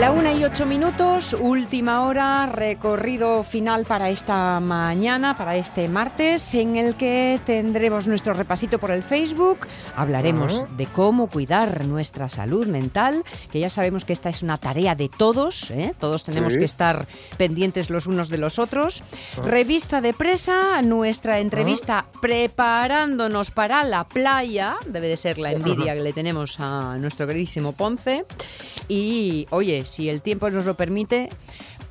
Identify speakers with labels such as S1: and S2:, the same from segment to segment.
S1: La una y ocho minutos, última hora, recorrido final para esta mañana, para este martes, en el que tendremos nuestro repasito por el Facebook. Hablaremos de cómo cuidar nuestra salud mental, que ya sabemos que esta es una tarea de todos, ¿eh? todos tenemos
S2: Sí.
S1: que estar pendientes los unos de los otros. Revista de presa, nuestra entrevista preparándonos para la playa, debe de ser la envidia que le tenemos a nuestro queridísimo Ponce. Y oye, si el tiempo nos lo permite,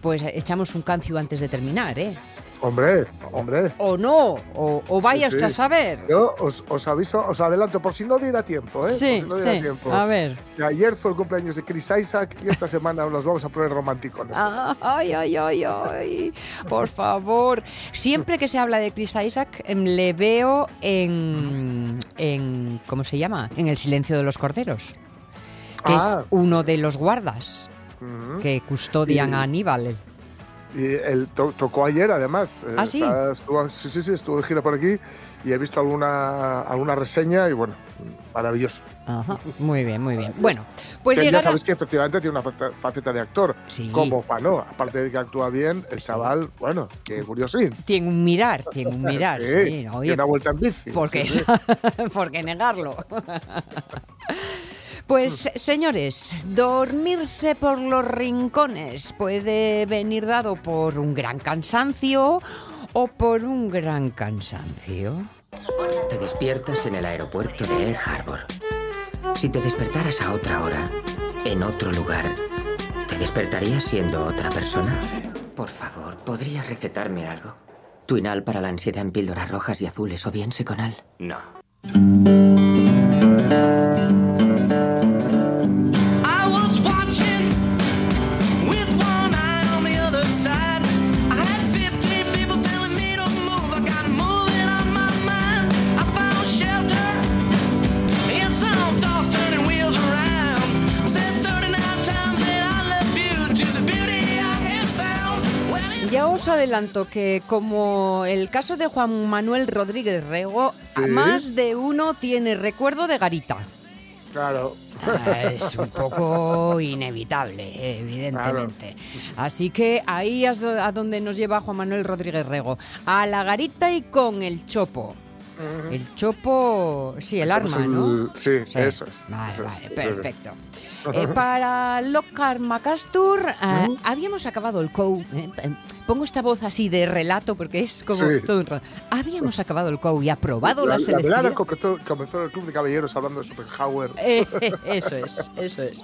S1: pues echamos un cancio antes de terminar, ¿eh?
S2: Hombre, hombre.
S1: O no, o, o vaya
S2: Sí,
S1: usted a saber.
S2: Yo os, os aviso, os adelanto, por si no diera tiempo, ¿eh?
S1: Sí,
S2: por si no diera
S1: sí.
S2: tiempo.
S1: A ver.
S2: Ayer fue el cumpleaños de Chris Isaac y esta semana nos vamos a poner románticos.
S1: Ah, Ay, ay, ay, ay. Por favor. Siempre que se habla de Chris Isaac, em, le veo en, en. ¿Cómo se llama? En El silencio de los corderos. Que
S2: Ah.
S1: es uno de los guardas Que custodian
S2: Y-
S1: a Aníbal.
S2: Y él to- tocó ayer, además. Eh,
S1: ¿Ah, sí?
S2: está- estuvo, sí, sí, sí, estuvo de gira por aquí y he visto alguna, alguna reseña y bueno, maravilloso.
S1: Ajá. Muy bien, muy bien. Bueno, pues
S2: Que ya
S1: llegará.
S2: sabéis que efectivamente tiene una faceta- de actor.
S1: Sí.
S2: Como Pano, aparte de que actúa bien, el chaval, bueno, que curiosín.
S1: Tiene un mirar, tiene un mirar.
S2: Sí,
S1: sí,
S2: tiene
S1: oye,
S2: una vuelta en bici.
S1: Porque
S2: sí,
S1: es,
S2: sí.
S1: ¿por qué negarlo? Pues señores, dormirse por los rincones puede venir dado por un gran cansancio o por un gran cansancio.
S3: Te despiertas en el aeropuerto de Egg Harbor. Si te despertaras a otra hora, en otro lugar, ¿te despertarías siendo otra persona? Por favor, ¿podrías recetarme algo? Tuinal para la ansiedad en píldoras rojas y azules o bien Seconal. No.
S1: Os adelanto que como el caso de Juan Manuel Rodríguez Rego,
S2: Sí.
S1: más de uno tiene recuerdo de Garita.
S2: Claro.
S1: Ah, Es un poco inevitable, evidentemente. Así que ahí es a donde nos lleva Juan Manuel Rodríguez Rego. A la garita y con el chopo. El chopo, sí, el arma,
S2: el-
S1: ¿no?
S2: Sí, eso es.
S1: Vale,
S2: eso
S1: vale, perfecto. Eh, para Lockhart MacAstur, eh, habíamos acabado el COU. eh, eh, pongo esta voz así de relato porque es como
S2: Sí.
S1: todo un relato. Habíamos acabado el COU y aprobado la,
S2: La, la
S1: selectividad.
S2: velada comenzó, comenzó en el Club de Caballeros hablando de Schopenhauer.
S1: Eh, eso es, eso es.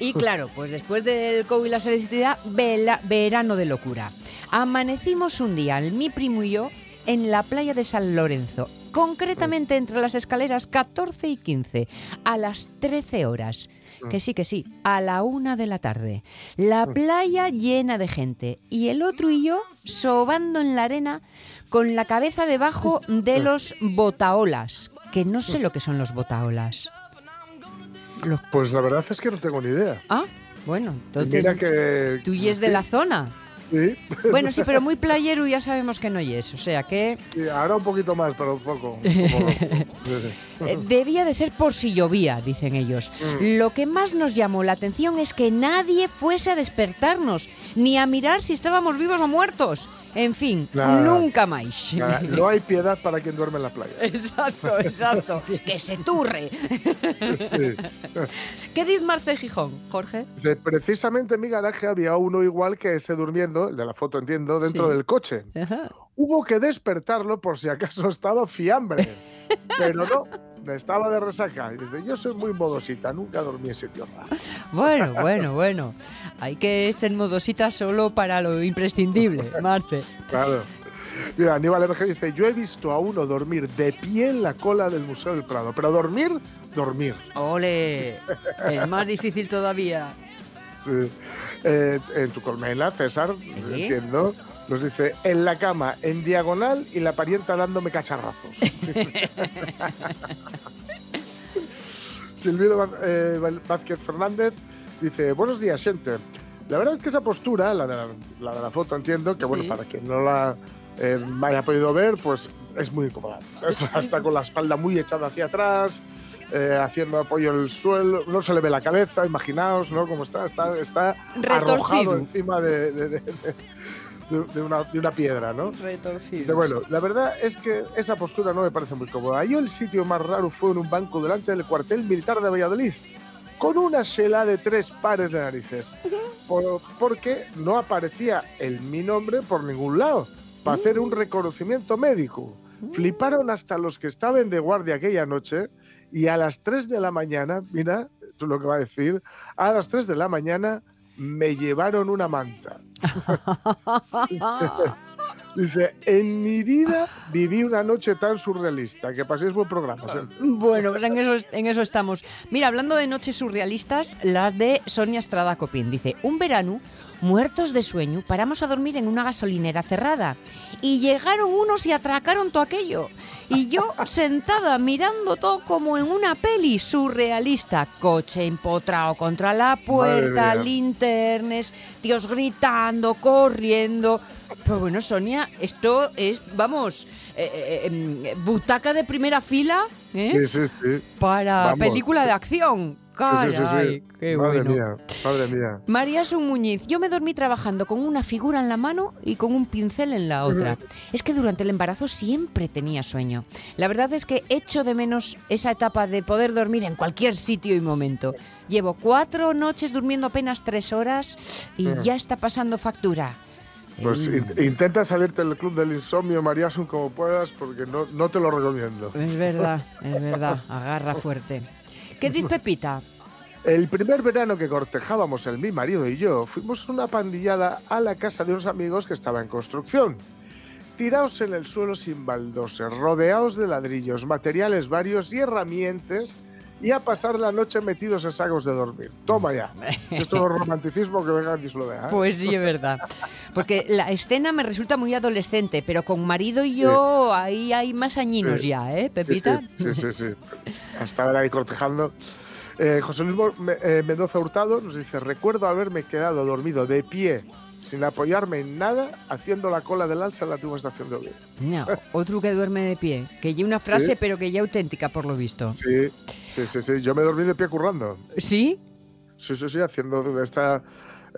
S1: Y claro, pues después del COVID y la selectividad, vela- verano de locura. Amanecimos un día, mi primo y yo, en la playa de San Lorenzo, concretamente entre las escaleras 14 y 15, a las 13 horas. Que sí, que sí, a la una de la tarde. La playa llena de gente y el otro y yo sobando en la arena con la cabeza debajo de los botaolas, que no sé lo que son los botaolas. Los-
S2: Pues la verdad es que no tengo ni idea.
S1: Ah, bueno, entonces
S2: Mira que.
S1: tú y es de la zona.
S2: Sí,
S1: Bueno, sí, pero muy playero ya sabemos que no y es, o sea que
S2: sí, ahora un poquito más, pero un poco. poco-
S1: eh, debía de ser por si llovía, dicen ellos.
S2: Mm.
S1: Lo que más nos llamó la atención es que nadie fuese a despertarnos, ni a mirar si estábamos vivos o muertos. En fin,
S2: Nada.
S1: nunca más.
S2: Nada, no hay piedad para quien duerme en la playa.
S1: Exacto, exacto. que se turre.
S2: Sí.
S1: ¿Qué dice Marce Gijón, Jorge?
S2: Precisamente en mi garaje había uno igual que ese durmiendo, el de la foto entiendo, dentro
S1: Sí.
S2: del coche.
S1: Ajá.
S2: Hubo que despertarlo por si acaso estaba fiambre. Pero no, estaba de resaca. Y dice, yo soy muy modosita, nunca dormí en sitio raro.
S1: Bueno, bueno, bueno. Hay que ser modosita solo para lo imprescindible, Marce.
S2: Claro. Mira, Aníbal MG dice, yo he visto a uno dormir de pie en la cola del Museo del Prado. Pero dormir, dormir.
S1: Ole, es más difícil todavía.
S2: Sí. Eh, en tu colmena, César, entiendo, nos dice, en la cama, en diagonal y la parienta dándome cacharrazos. Silvio Vaz- eh, Vázquez Fernández dice, buenos días, gente. La verdad es que esa postura, la de la, la de la foto, entiendo, que bueno, para quien no la eh, haya podido ver, pues es muy incómoda. Es hasta con la espalda muy echada hacia atrás, eh, haciendo apoyo en el suelo, no se le ve la cabeza, imaginaos, ¿no? Cómo está, está, está arrojado encima de, de- de- de- de una, de una piedra, ¿no?
S1: Retorcido.
S2: bueno, la verdad es que esa postura no me parece muy cómoda. Yo el sitio más raro fue en un banco delante del cuartel militar de Valladolid, con una sela de tres pares de narices, por- porque no aparecía el mi nombre por ningún lado, para hacer un reconocimiento médico. Fliparon hasta los que estaban de guardia aquella noche y a las 3 de la mañana, mira, esto es lo que va a decir, a las 3 de la mañana me llevaron una manta. Dice, en mi vida viví una noche tan surrealista. Que paséis buen programa. siempre".
S1: Bueno, pues en eso, es- en eso estamos. Mira, hablando de noches surrealistas, las de Sonia Estrada Copín. Dice, un verano, muertos de sueño, paramos a dormir en una gasolinera cerrada. Y llegaron unos y atracaron todo aquello. Y yo sentada mirando todo como en una peli surrealista. Coche empotrado contra la puerta, linternes, tíos gritando, corriendo. Pero bueno, Sonia, esto es, vamos, eh, eh, em, butaca de primera fila ¿eh?
S2: Sí, sí, sí.
S1: para
S2: Vamos.
S1: película de acción.
S2: Sí, sí, sí, sí.
S1: Caray, qué
S2: madre
S1: bueno.
S2: mía, madre mía.
S1: María Sun Muñiz, yo me dormí trabajando con una figura en la mano y con un pincel en la otra. Es que durante el embarazo siempre tenía sueño. La verdad es que echo de menos esa etapa de poder dormir en cualquier sitio y momento. Llevo cuatro noches durmiendo apenas tres horas y ya está pasando factura.
S2: Pues in- intenta salirte del club del insomnio, Mariasun, como puedas, porque no, no te lo recomiendo.
S1: Es verdad, es verdad. Agarra fuerte. ¿Qué dice Pepita?
S2: El primer verano que cortejábamos el mi marido y yo, fuimos una pandillada a la casa de unos amigos que estaba en construcción. Tiraos en el suelo sin baldoses, rodeados de ladrillos, materiales varios y herramientas, y a pasar la noche metidos en sacos de dormir. Toma ya. Si esto no es romanticismo, que venga y lo vea. ¿eh?
S1: Pues sí, es verdad. Porque la escena me resulta muy adolescente, pero con marido y yo ahí hay más añinos
S2: Sí.
S1: ya, ¿eh,
S2: Sí,
S1: Pepita?
S2: Sí, sí, sí. sí. Estaban ahí cortejando. Eh, José Luis eh, Mendoza Hurtado nos dice, recuerdo haberme quedado dormido de pie, sin apoyarme en nada, haciendo la cola del alza en la antigua estación de Oviedo.
S1: No, otro que duerme de pie. Que ya una frase,
S2: Sí.
S1: pero que ya auténtica, por lo visto.
S2: Sí, sí, sí, sí. Yo me dormí de pie currando.
S1: ¿Sí?
S2: Sí, sí, sí, haciendo esta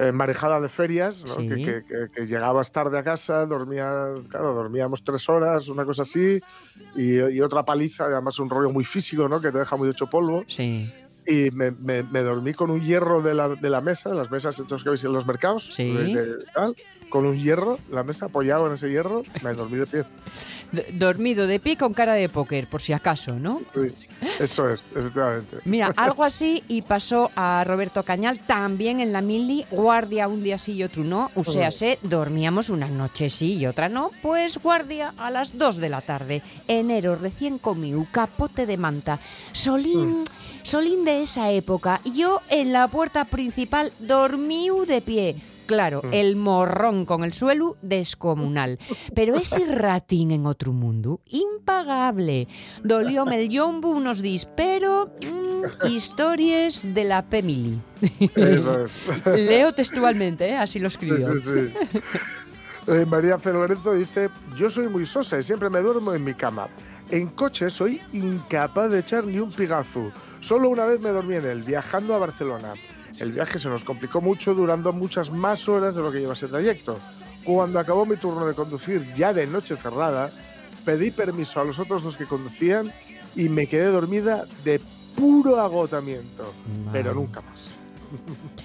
S2: eh, marejada de ferias, ¿no?
S1: Sí.
S2: que, que- que- que llegabas tarde a casa, dormía, claro, dormíamos tres horas, una cosa así, y, y otra paliza, además un rollo muy físico, ¿no? Que te deja muy hecho polvo.
S1: Sí.
S2: Y me, me- me dormí con un hierro de la, de la mesa, las mesas que veis en los mercados,
S1: Sí.
S2: de- de- tal, con un hierro, la mesa apoyado en ese hierro, me dormí de pie.
S1: Dormido de pie con cara de póker, por si acaso, ¿no?
S2: Sí, eso es, efectivamente.
S1: Mira, algo así y pasó a Roberto Cañal también en la mili, guardia un día sí y otro no, o sea, se dormíamos una noche sí y otra no, pues guardia a las 2 de la tarde, enero recién comido, capote de manta, solín, solín de esa época, yo en la puerta principal dormí de pie. Claro, el morrón con el suelo descomunal. Pero ese ratín en otro mundo, impagable. Dolióme el yombo unos dis, pero mm, historias de la Pemili.
S2: Eso es.
S1: Leo textualmente, ¿eh? así lo
S2: Sí,
S1: escribió.
S2: sí, sí. Eh, María. Lorenzo dice, yo soy muy sosa y siempre me duermo en mi cama. En coche soy incapaz de echar ni un pigazo. Solo una vez me dormí en él, viajando a Barcelona. El viaje se nos complicó mucho, durando muchas más horas de lo que lleva ese trayecto. Cuando acabó mi turno de conducir, ya de noche cerrada, pedí permiso a los otros dos que conducían y me quedé dormida de puro agotamiento, pero nunca más.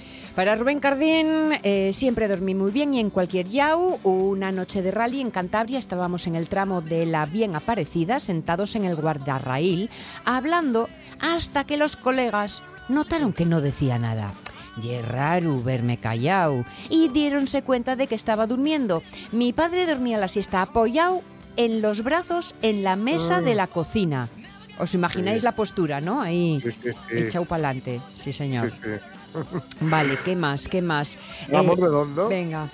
S1: Para Rubén Cardín, eh, siempre dormí muy bien y en cualquier yau. Una noche de rally en Cantabria estábamos en el tramo de la Bien Aparecida, sentados en el guardarraíl, hablando hasta que los colegas notaron que no decía nada. Y es raro verme callado. Y diéronse cuenta de que estaba durmiendo. Mi padre dormía la siesta apoyado en los brazos en la mesa de la cocina. ¿Os imagináis
S2: Sí.
S1: la postura, no? Ahí,
S2: Sí, sí, sí.
S1: echado para adelante. Sí, señor.
S2: Sí, sí.
S1: Vale, ¿qué más? ¿Qué más?
S2: Vamos
S1: Eh,
S2: redondo.
S1: Venga.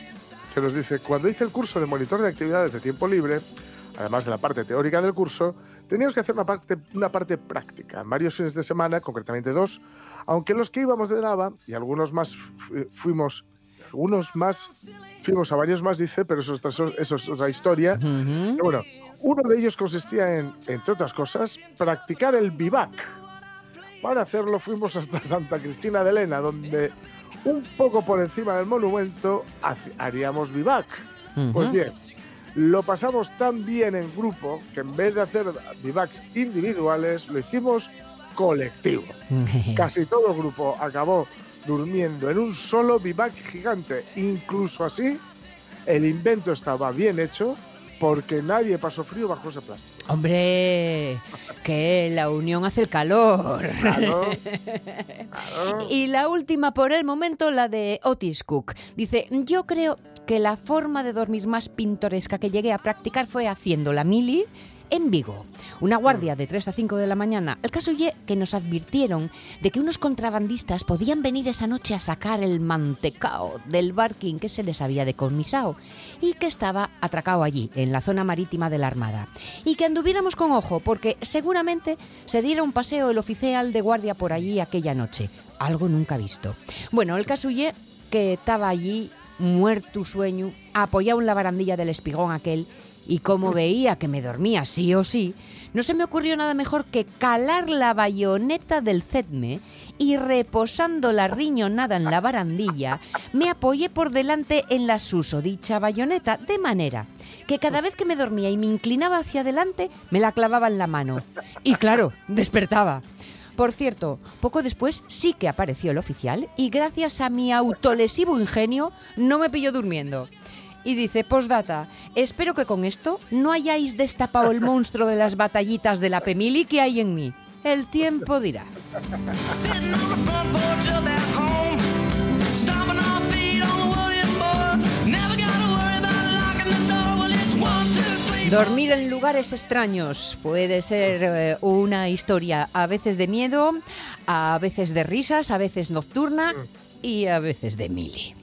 S2: que nos dice, cuando hice el curso de monitor de actividades de tiempo libre, además de la parte teórica del curso, teníamos que hacer una parte, una parte práctica, varios fines de semana, concretamente dos, aunque los que íbamos de Nava y algunos más fu- fuimos, algunos más fuimos a varios más, dice, pero eso, es otra- eso es otra historia. Pero bueno, uno de ellos consistía en, entre otras cosas, practicar el vivac. Para hacerlo fuimos hasta Santa Cristina de Lena, donde un poco por encima del monumento haríamos vivac. Pues bien, lo pasamos tan bien en grupo que en vez de hacer vivacs individuales, lo hicimos colectivo. Casi todo el grupo acabó durmiendo en un solo vivac gigante. Incluso así, el invento estaba bien hecho porque nadie pasó frío bajo ese plástico.
S1: Hombre, que la unión hace el calor.
S2: Claro, claro.
S1: Y la última por el momento, la de Otis Cook. Dice, yo creo que la forma de dormir más pintoresca que llegué a practicar fue haciendo la mili en Vigo. Una guardia de 3 a 5 de la mañana. El caso que nos advirtieron de que unos contrabandistas podían venir esa noche a sacar el mantecao del barquín que se les había decomisado y que estaba atracado allí, en la zona marítima de la Armada. Y que anduviéramos con ojo, porque seguramente se diera un paseo el oficial de guardia por allí aquella noche. Algo nunca visto. Bueno, el caso que estaba allí, muerto sueño, apoyado en la barandilla del espigón aquel, y como veía que me dormía sí o sí, no se me ocurrió nada mejor que calar la bayoneta del cetme y reposando la riñonada en la barandilla, me apoyé por delante en la susodicha bayoneta, de manera que cada vez que me dormía y me inclinaba hacia adelante, me la clavaba en la mano. Y claro, despertaba. Por cierto, poco después sí que apareció el oficial y gracias a mi autolesivo ingenio no me pilló durmiendo. Y dice, postdata, espero que con esto no hayáis destapado el monstruo de las batallitas de la Pemili que hay en mí. El tiempo dirá. Dormir en lugares extraños puede ser eh, una historia a veces de miedo, a veces de risas, a veces nocturna y a veces de mili.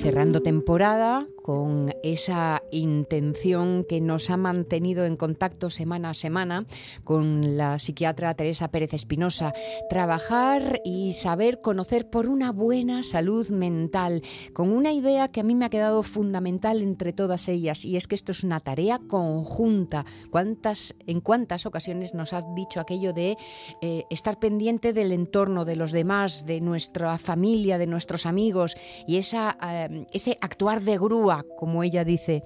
S1: Cerrando temporada con esa intención que nos ha mantenido en contacto semana a semana con la psiquiatra Teresa Pérez Espinosa, trabajar y saber conocer por una buena salud mental, con una idea que a mí me ha quedado fundamental entre todas ellas y es que esto es una tarea conjunta. ¿Cuántas, ¿En cuántas ocasiones nos has dicho aquello de eh, estar pendiente del entorno, de los demás, de nuestra familia, de nuestros amigos y esa, eh, ese actuar de grúa, como ella dice.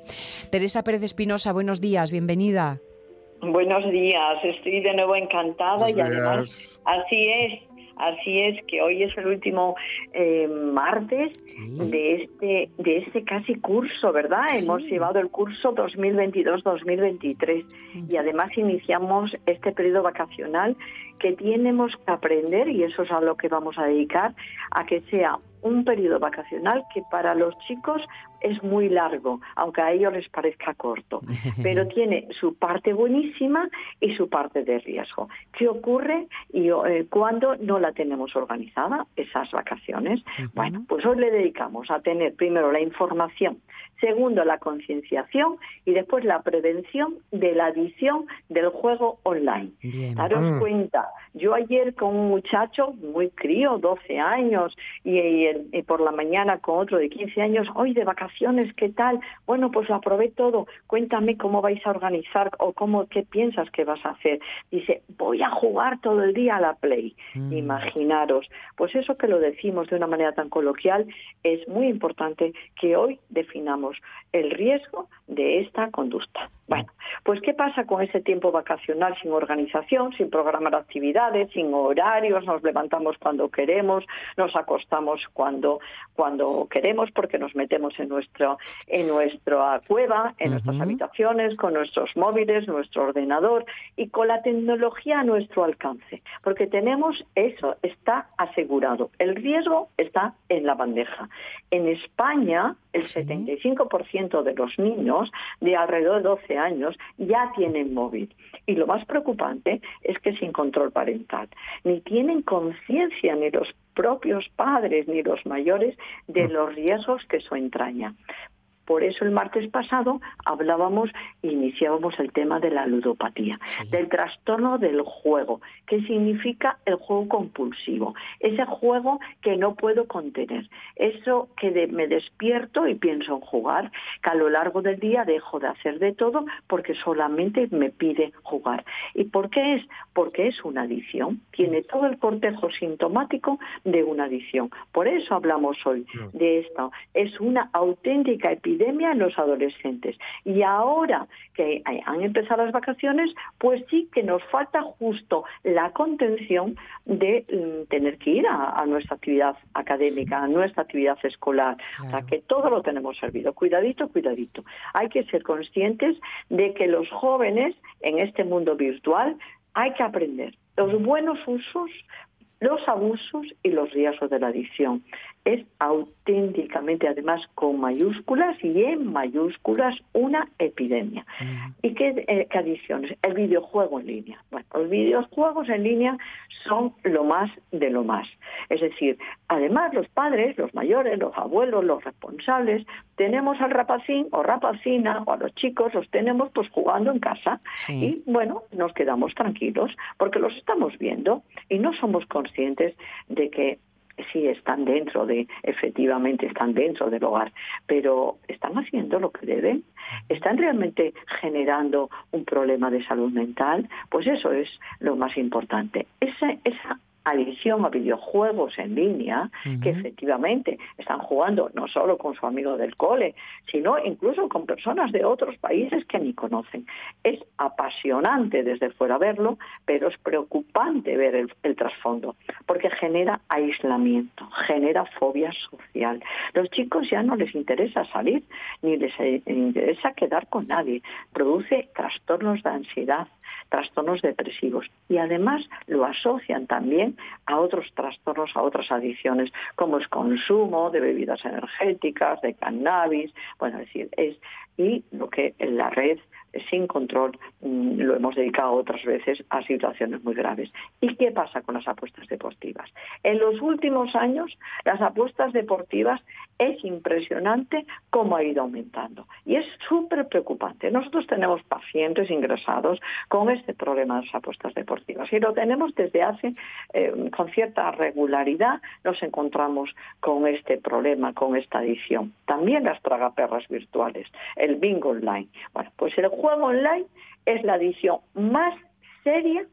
S1: Teresa Pérez Espinosa, buenos días, bienvenida.
S4: Buenos días, estoy de nuevo encantada
S2: Buenos
S4: y además
S2: días.
S4: así es, así es que hoy es el último eh, martes de este de este casi curso, ¿verdad?
S1: Sí.
S4: Hemos llevado el curso 2022-2023 y además iniciamos este periodo vacacional que tenemos que aprender y eso es a lo que vamos a dedicar a que sea un periodo vacacional que para los chicos es muy largo, aunque a ellos les parezca corto, pero tiene su parte buenísima y su parte de riesgo. ¿Qué ocurre y eh, cuando no la tenemos organizada esas vacaciones? Bueno, pues hoy le dedicamos a tener primero la información, segundo la concienciación y después la prevención de la adicción del juego online.
S1: Bien.
S4: Daros
S2: Mm.
S4: cuenta, yo ayer con un muchacho muy crío, 12 años, y, y el- y por la mañana con otro de 15 años, hoy de vacaciones, ¿qué tal? Bueno, pues lo aprobé todo, cuéntame cómo vais a organizar o cómo, qué piensas que vas a hacer. Dice, voy a jugar todo el día a la Play.
S1: Mm.
S4: Imaginaros, pues eso que lo decimos de una manera tan coloquial, es muy importante que hoy definamos el riesgo de esta conducta. Bueno, pues ¿qué pasa con ese tiempo vacacional sin organización, sin programar actividades, sin horarios? Nos levantamos cuando queremos, nos acostamos cuando cuando queremos porque nos metemos en nuestro en nuestra cueva, en nuestras habitaciones, con nuestros móviles, nuestro ordenador y con la tecnología a nuestro alcance, porque tenemos eso está asegurado. El riesgo está en la bandeja. En España, el
S1: Sí.
S4: 75% de los niños de alrededor de 12 años ya tienen móvil. Y lo más preocupante es que sin control parental. Ni tienen conciencia ni los propios padres ni los mayores de los riesgos que eso entraña. Por eso el martes pasado hablábamos e iniciábamos el tema de la ludopatía, del trastorno del juego, que significa el juego compulsivo, ese juego que no puedo contener, eso que de- me despierto y pienso en jugar, que a lo largo del día dejo de hacer de todo porque solamente me pide jugar. ¿Y por qué es? Porque es una adicción, tiene todo el cortejo sintomático de una adicción. Por eso hablamos hoy de esto. Es una auténtica epidemia en los adolescentes. Y ahora que han empezado las vacaciones, pues sí que nos falta justo la contención de mm, tener que ir a, a nuestra actividad académica, a nuestra actividad escolar. O sea,
S1: Claro.
S4: que todo lo tenemos servido. Cuidadito, cuidadito. Hay que ser conscientes de que los jóvenes en este mundo virtual hay que aprender los buenos usos, los abusos y los riesgos de la adicción. Es auténticamente, además, con mayúsculas y en mayúsculas, una epidemia. ¿Y qué, eh, qué adicciones? El videojuego en línea. Bueno, los videojuegos en línea son lo más de lo más. Es decir, además los padres, los mayores, los abuelos, los responsables, tenemos al rapacín o rapacina o a los chicos, los tenemos pues jugando en casa.
S1: Sí.
S4: Y bueno, nos quedamos tranquilos porque los estamos viendo y no somos conscientes de que sí están dentro de, efectivamente están dentro del hogar, pero ¿están haciendo lo que deben? ¿Están realmente generando un problema de salud mental? Pues eso es lo más importante. Esa, esa adicción a videojuegos en línea, que efectivamente están jugando no solo con su amigo del cole, sino incluso con personas de otros países que ni conocen. Es apasionante desde fuera verlo, pero es preocupante ver el, el trasfondo, porque genera aislamiento, genera fobia social. Los chicos ya no les interesa salir, ni les eh, interesa quedar con nadie. Produce trastornos de ansiedad, trastornos depresivos y además lo asocian también a otros trastornos, a otras adicciones, como el consumo de bebidas energéticas, de cannabis, bueno, es decir, es y lo que en la red sin control mm, lo hemos dedicado otras veces a situaciones muy graves. ¿Y qué pasa con las apuestas deportivas? En los últimos años, las apuestas deportivas es impresionante cómo ha ido aumentando. Y es súper preocupante. Nosotros tenemos pacientes ingresados con este problema de las apuestas deportivas y lo tenemos desde hace, eh, con cierta regularidad, nos encontramos con este problema, con esta adicción. También las tragaperras virtuales, el bingo online. Bueno, pues el juego online es la adicción más seria,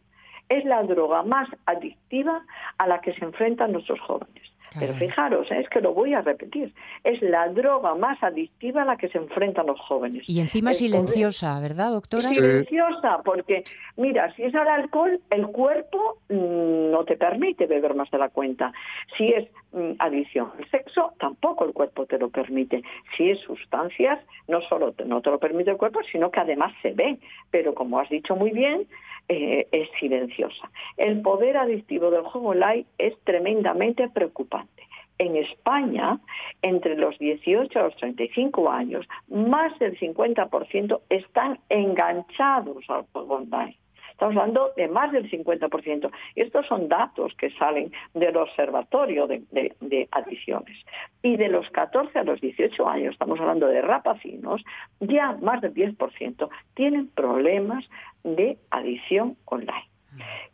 S4: es la droga más adictiva a la que se enfrentan nuestros jóvenes. Pero fijaros, ¿eh? es que lo voy a repetir, es la droga más adictiva a la que se enfrentan los jóvenes.
S1: Y encima
S4: poder-
S1: silenciosa, ¿verdad, doctora?
S4: Silenciosa, porque mira, si es el alcohol, el cuerpo mm, no te permite beber más de la cuenta. Si es mm, adicción al sexo, tampoco el cuerpo te lo permite. Si es sustancias, no solo te- no te lo permite el cuerpo, sino que además se ve. Pero como has dicho muy bien, eh, es silenciosa. El poder adictivo del juego online es tremendamente preocupante. En España, entre los 18 a los 35 años, más del 50% están enganchados al juego online. Estamos hablando de más del 50%. Y estos son datos que salen del Observatorio de, de- Adicciones. Y de los 14 a los 18 años, estamos hablando de rapacinos, ya más del 10% tienen problemas de adicción online.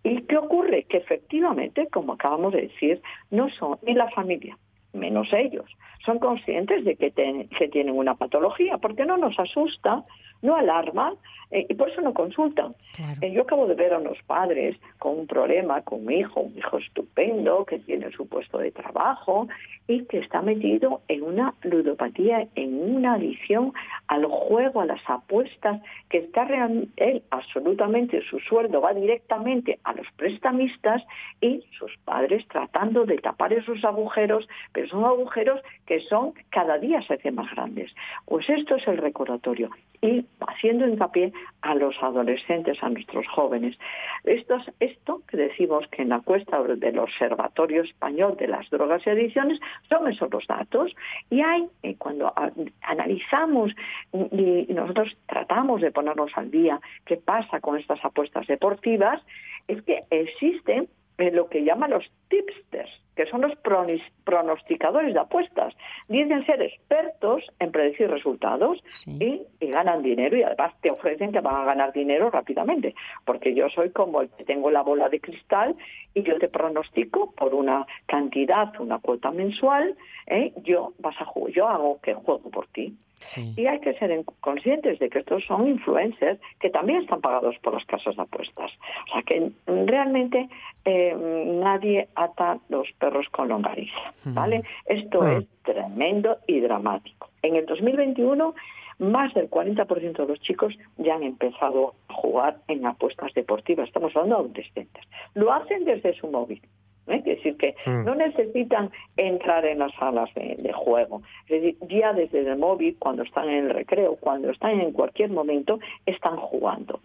S4: ¿Y qué ocurre? Que efectivamente, como acabamos de decir, no son ni la familia, menos ellos, son conscientes de que, que tienen una patología, porque no nos asusta, no alarma eh, y por eso no consultan.
S1: Claro.
S4: Eh, yo acabo de ver a unos padres con un problema, con un hijo, un hijo estupendo, que tiene su puesto de trabajo y que está metido en una ludopatía, en una adicción al juego, a las apuestas, que está real- él absolutamente, su sueldo va directamente a los prestamistas y sus padres tratando de tapar esos agujeros, pero son agujeros que son cada día se hacen más grandes. Pues esto es el recordatorio y haciendo hincapié a los adolescentes, a nuestros jóvenes. Esto, es- esto que decimos que en la cuesta del Observatorio Español de las Drogas y Adicciones son esos los datos y hay, eh, cuando analizamos y, y nosotros tratamos de ponernos al día qué pasa con estas apuestas deportivas, es que existen eh, lo que llaman los tipsters, que son los pronis- pronosticadores de apuestas. Dicen ser expertos en predecir resultados
S1: Sí.
S4: y, y ganan dinero y además te ofrecen que van a ganar dinero rápidamente, porque yo soy como el que tengo la bola de cristal y yo te pronostico por una cantidad, una cuota mensual, ¿eh? yo vas a ju- yo hago que juego por ti.
S1: Sí.
S4: Y hay que ser en- conscientes de que estos son influencers que también están pagados por las casas de apuestas. O sea que realmente eh, nadie ata los perros con longaniza, ¿vale? Esto
S2: Mm.
S4: es tremendo y dramático. En el 2021 más del 40% de los chicos ya han empezado a jugar en apuestas deportivas. Estamos hablando de adolescentes. Lo hacen desde su móvil. ¿Eh? Es decir, que
S2: Mm.
S4: no necesitan entrar en las salas de, de juego. Es decir, ya desde el móvil, cuando están en el recreo, cuando están en cualquier momento, están jugando.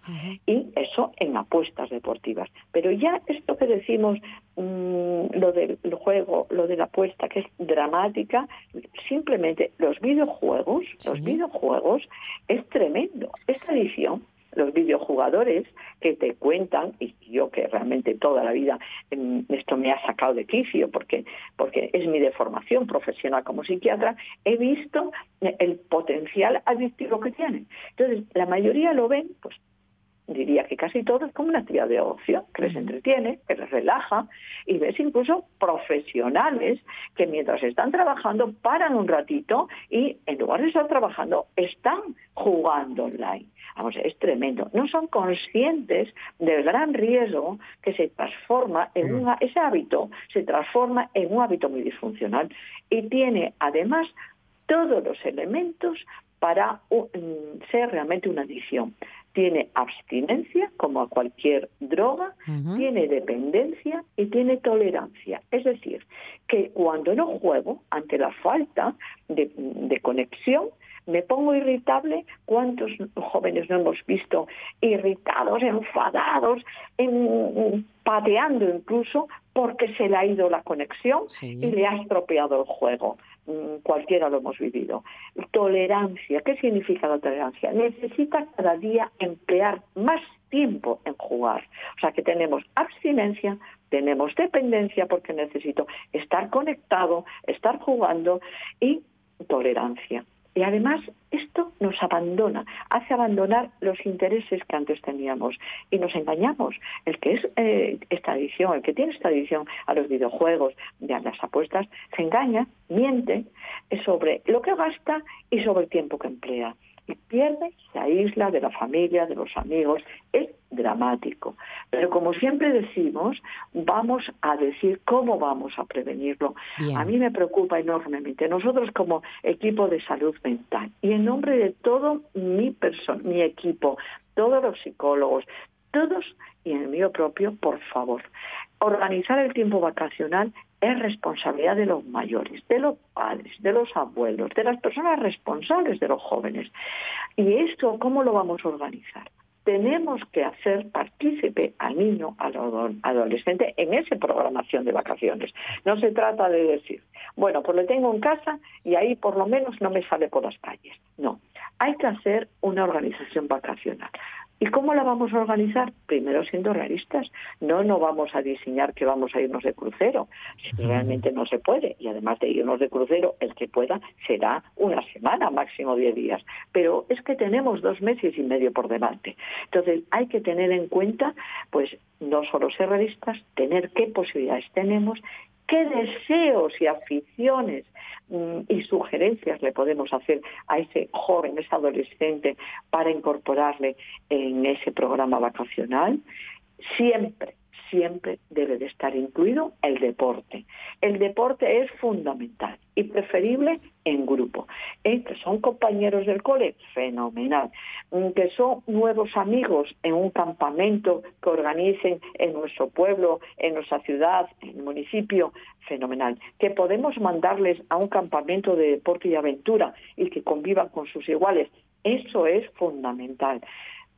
S4: Y eso en apuestas deportivas. Pero ya esto que decimos, mm, lo del juego, lo de la apuesta, que es dramática, simplemente los videojuegos, los videojuegos es tremendo. Esta edición los videojugadores que te cuentan, y yo que realmente toda la vida em, esto me ha sacado de quicio porque, porque es mi deformación profesional como psiquiatra, he visto el potencial adictivo que tienen. Entonces, la mayoría lo ven, pues diría que casi todo es como una actividad de ocio, que les entretiene, que les relaja, y ves incluso profesionales que mientras están trabajando paran un ratito y en lugar de estar trabajando están jugando online. Vamos, es tremendo. No son conscientes del gran riesgo que se transforma en un ese hábito, se transforma en un hábito muy disfuncional y tiene además todos los elementos para ser realmente una adicción. Tiene abstinencia, como a cualquier droga, tiene dependencia y tiene tolerancia. Es decir, que cuando no juego, ante la falta de, de conexión, me pongo irritable. ¿Cuántos jóvenes no hemos visto irritados, enfadados, en- pateando incluso porque se le ha ido la conexión
S1: Sí.
S4: y le ha estropeado el juego? Mm, Cualquiera lo hemos vivido. Tolerancia. ¿Qué significa la tolerancia? Necesita cada día emplear más tiempo en jugar. O sea que tenemos abstinencia, tenemos dependencia porque necesito estar conectado, estar jugando y tolerancia. Y además esto nos abandona, hace abandonar los intereses que antes teníamos y nos engañamos. El que es eh, adicción, el que tiene esta adicción a los videojuegos, y a las apuestas, se engaña, miente sobre lo que gasta y sobre el tiempo que emplea. Y pierde, se aísla de la familia, de los amigos. Dramático. Pero como siempre decimos, vamos a decir cómo vamos a prevenirlo.
S1: Bien.
S4: A mí me preocupa enormemente. Nosotros como equipo de salud mental y en nombre de todo mi persona, mi equipo, todos los psicólogos, todos y en el mío propio, por favor, organizar el tiempo vacacional es responsabilidad de los mayores, de los padres, de los abuelos, de las personas responsables de los jóvenes. ¿Y esto cómo lo vamos a organizar? Tenemos que hacer partícipe al niño, al ado- adolescente en esa programación de vacaciones. No se trata de decir, bueno, pues le tengo en casa y ahí por lo menos no me sale por las calles. No, hay que hacer una organización vacacional. ¿Y cómo la vamos a organizar? Primero siendo realistas. No, no vamos a diseñar que vamos a irnos de crucero. Si realmente no se puede. Y además de irnos de crucero, el que pueda será una semana, máximo 10 días. Pero es que tenemos dos meses y medio por delante. Entonces hay que tener en cuenta, pues, no solo ser realistas, tener qué posibilidades tenemos qué deseos y aficiones mm, y sugerencias le podemos hacer a ese joven, ese adolescente, para incorporarle en ese programa vacacional. Siempre, siempre debe de estar incluido el deporte. El deporte es fundamental y preferible en grupo. Eh, que son compañeros del cole, fenomenal. Que son nuevos amigos en un campamento que organicen en nuestro pueblo, en nuestra ciudad, en el municipio, fenomenal. Que podemos mandarles a un campamento de deporte y aventura y que convivan con sus iguales, eso es fundamental.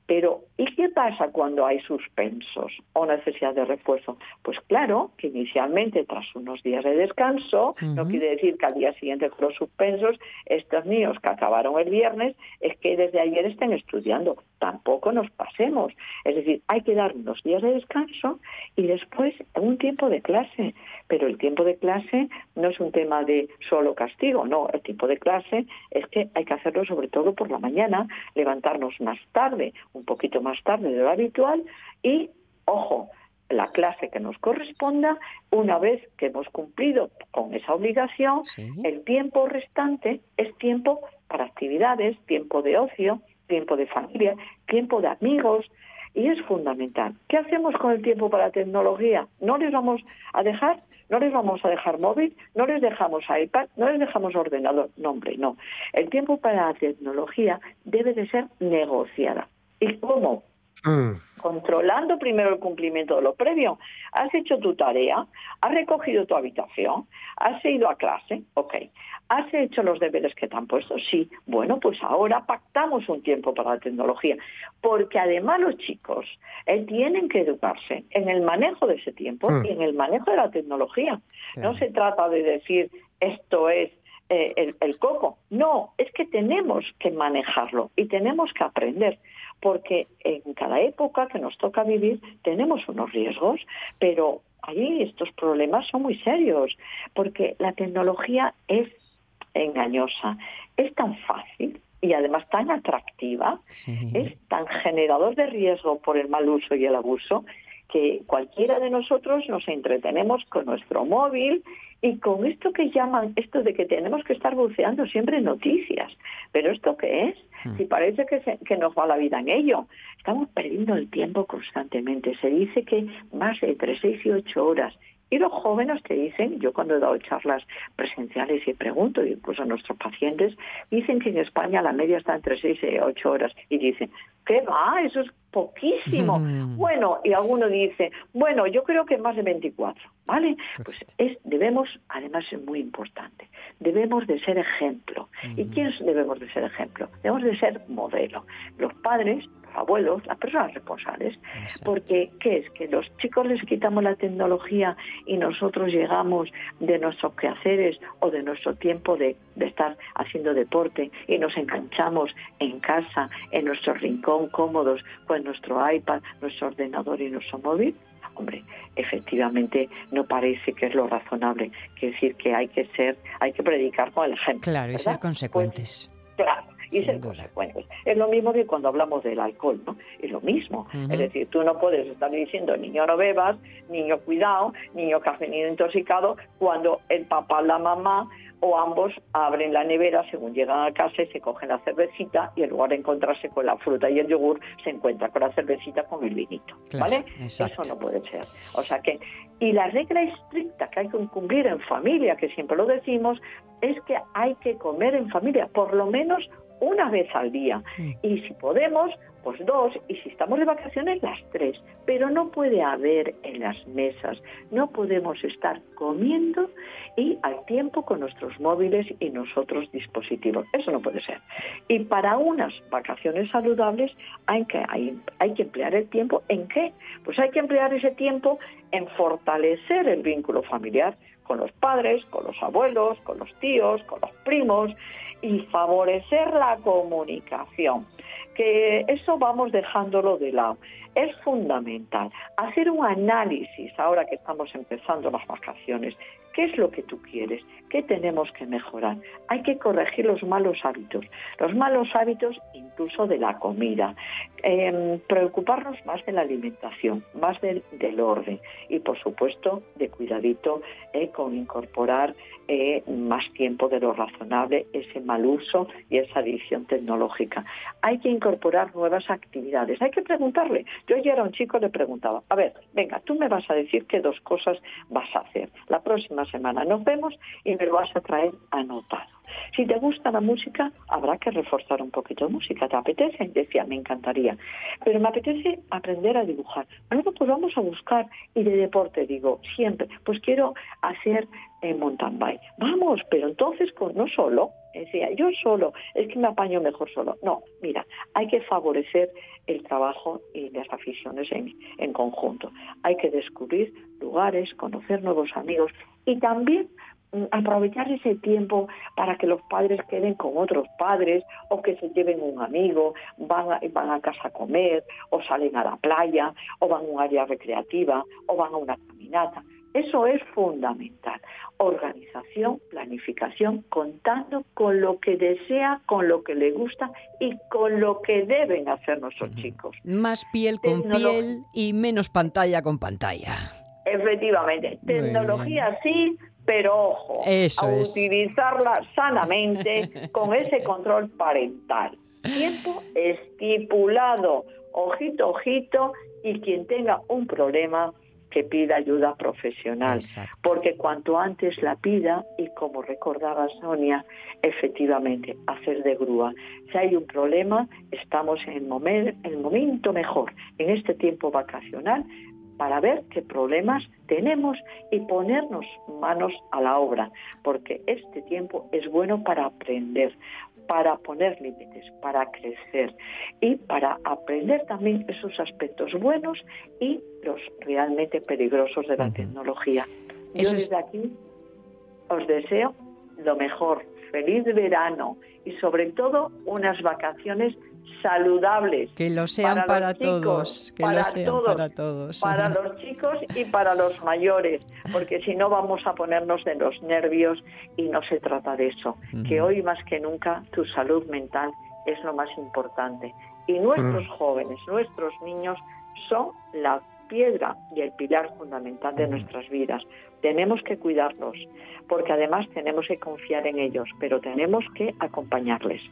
S4: Pero, ¿y qué pasa cuando hay suspensos o necesidad de refuerzo? Pues claro, que inicialmente, tras unos días de descanso, no quiere decir que al día siguiente con los suspensos, estos niños que acabaron el viernes, es que desde ayer estén estudiando. Tampoco nos pasemos. Es decir, hay que dar unos días de descanso y después un tiempo de clase. Pero el tiempo de clase no es un tema de solo castigo, no. El tiempo de clase es que hay que hacerlo sobre todo por la mañana, levantarnos más tarde, un poquito más tarde de lo habitual y, ojo, la clase que nos corresponda, una vez que hemos cumplido con esa obligación,
S1: Sí.
S4: el tiempo restante es tiempo para actividades, tiempo de ocio, tiempo de familia, tiempo de amigos, y es fundamental. ¿Qué hacemos con el tiempo para la tecnología? ¿No les vamos a dejar? ¿No les vamos a dejar móvil? ¿No les dejamos iPad? ¿No les dejamos ordenador? No, hombre, no. El tiempo para la tecnología debe de ser negociada. ¿Y cómo?
S2: Mm.
S4: controlando primero el cumplimiento de lo previo. Has hecho tu tarea, has recogido tu habitación, has ido a clase, ok. ¿Has hecho los deberes que te han puesto? Sí. Bueno, pues ahora pactamos un tiempo para la tecnología, porque además los chicos eh, tienen que educarse en el manejo de ese tiempo
S2: Mm.
S4: y en el manejo de la tecnología. No se trata de decir esto es eh, el, el coco. No, es que tenemos que manejarlo y tenemos que aprender, porque en cada época que nos toca vivir tenemos unos riesgos, pero ahí estos problemas son muy serios, porque la tecnología es engañosa, es tan fácil y además tan atractiva,
S1: Sí.
S4: es tan generador de riesgo por el mal uso y el abuso que cualquiera de nosotros nos entretenemos con nuestro móvil y con esto que llaman, esto de que tenemos que estar buceando siempre noticias. ¿Pero esto qué es? Si parece que, se- que nos va la vida en ello. Estamos perdiendo el tiempo constantemente. Se dice que más de entre 6 y 8 horas. Y los jóvenes te dicen, yo cuando he dado charlas presenciales y pregunto, incluso a nuestros pacientes, dicen que en España la media está entre 6 y 8 horas. Y dicen, ¿qué va? Eso es poquísimo.
S1: Mm.
S4: Bueno, y alguno dice, bueno, yo creo que más de 24, ¿vale? Pues es, debemos, además es muy importante, debemos de ser ejemplo. ¿Y quiénes debemos de ser ejemplo? Debemos de ser modelo. Los padres, los abuelos, las personas responsables.
S1: Exacto.
S4: Porque, ¿qué es? Que los chicos les quitamos la tecnología y nosotros llegamos de nuestros quehaceres o de nuestro tiempo de, de estar haciendo deporte y nos enganchamos en casa, en nuestro rincón cómodos, con nuestro iPad, nuestro ordenador y nuestro móvil. Hombre, efectivamente no parece que es lo razonable. Quiere decir que hay que ser, hay que predicar con el ejemplo.
S1: Claro, y
S4: ¿verdad?
S1: ser consecuentes.
S4: Pues, claro, y
S1: Sin
S4: ser
S1: duda.
S4: consecuentes. Es lo mismo que cuando hablamos del alcohol, ¿no? Es lo mismo. Es decir, tú no puedes estar diciendo niño no bebas, niño cuidado, niño que has venido intoxicado, cuando el papá, la mamá o ambos abren la nevera según llegan a casa y se cogen la cervecita y en lugar de encontrarse con la fruta y el yogur, se encuentra con la cervecita con el vinito.
S1: Claro,
S4: ¿Vale?
S1: exacto.
S4: Eso no puede ser. O sea que, y la regla estricta que hay que cumplir en familia, que siempre lo decimos, es que hay que comer en familia, por lo menos una vez al día.
S1: Mm.
S4: Y si podemos, pues dos, y si estamos de vacaciones, las tres. Pero pero no puede haber en las mesas, no podemos estar comiendo y al tiempo con nuestros móviles y nosotros dispositivos. Eso no puede ser. Y para unas vacaciones saludables hay que, hay, hay que emplear el tiempo en qué? Pues hay que emplear ese tiempo en fortalecer el vínculo familiar con los padres, con los abuelos, con los tíos, con los primos y favorecer la comunicación. Que eso vamos dejándolo de lado. Es fundamental hacer un análisis ahora que estamos empezando las vacaciones. ¿Qué es lo que tú quieres? ¿Qué tenemos que mejorar? Hay que corregir los malos hábitos, los malos hábitos incluso de la comida, eh, preocuparnos más de la alimentación, más del, del orden y por supuesto de cuidadito eh, con incorporar eh, más tiempo de lo razonable, ese mal uso y esa adicción tecnológica. Hay que incorporar nuevas actividades, hay que preguntarle. Yo ayer a un chico le preguntaba, a ver, venga, tú me vas a decir qué dos cosas vas a hacer. La próxima semana nos vemos y me lo vas a traer anotado. Si te gusta la música, habrá que reforzar un poquito de música. ¿Te apetece? Decía, me encantaría. Pero me apetece aprender a dibujar. Bueno, pues vamos a buscar. Y de deporte, digo, siempre, pues quiero hacer eh, mountain bike. Vamos, pero entonces con, no solo, decía, yo solo, es que me apaño mejor solo. No, mira, hay que favorecer el trabajo y las aficiones en, en conjunto. Hay que descubrir lugares, conocer nuevos amigos y también mm, aprovechar ese tiempo para que los padres queden con otros padres o que se lleven un amigo, van a, van a casa a comer o salen a la playa o van a un área recreativa o van a una caminata. Eso es fundamental. Organización, planificación, contando con lo que desea, con lo que le gusta y con lo que deben hacer nuestros chicos.
S1: Más piel con piel y menos pantalla con pantalla.
S4: Efectivamente,
S1: Muy
S4: tecnología sí, pero ojo,
S1: Eso
S4: a
S1: es.
S4: utilizarla sanamente con ese control parental. Tiempo estipulado, ojito, ojito, y quien tenga un problema que pida ayuda profesional,
S1: Exacto.
S4: porque cuanto antes la pida, y como recordaba Sonia, efectivamente, hacer de grúa. Si hay un problema, estamos en el, momen- el momento mejor, en este tiempo vacacional, para ver qué problemas tenemos y ponernos manos a la obra, porque este tiempo es bueno para aprender, para poner límites, para crecer y para aprender también esos aspectos buenos y los realmente peligrosos de la tecnología. Yo
S1: es-
S4: desde aquí os deseo lo mejor, feliz verano y sobre todo unas vacaciones saludables
S1: Que lo sean
S4: Para chicos,
S1: todos. Que
S4: para
S1: lo sean
S4: todos,
S1: para todos.
S4: para los chicos y para los mayores, porque si no vamos a ponernos de los nervios y no se trata de eso. Que hoy más que nunca tu salud mental es lo más importante. Y nuestros jóvenes, nuestros niños son la piedra y el pilar fundamental de nuestras vidas. Tenemos que cuidarlos, porque además tenemos que confiar en ellos, pero tenemos que acompañarles.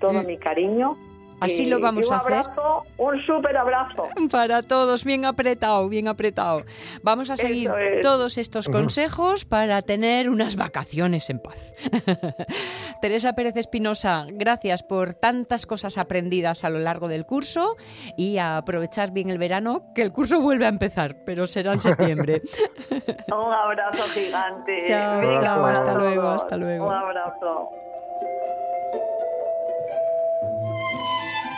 S4: Todo mi cariño.
S1: Así
S4: y-
S1: lo vamos
S4: y un
S1: a hacer.
S4: abrazo, Un súper abrazo.
S1: Para todos, bien apretado, bien apretado. Vamos a seguir
S4: es.
S1: todos estos consejos para tener unas vacaciones en paz. Teresa Pérez Espinosa, gracias por tantas cosas aprendidas a lo largo del curso y a aprovechar bien el verano, que el curso vuelve a empezar, pero será en septiembre.
S4: Un abrazo gigante.
S1: Chao,
S2: chao,
S1: hasta luego, hasta luego.
S4: Un abrazo.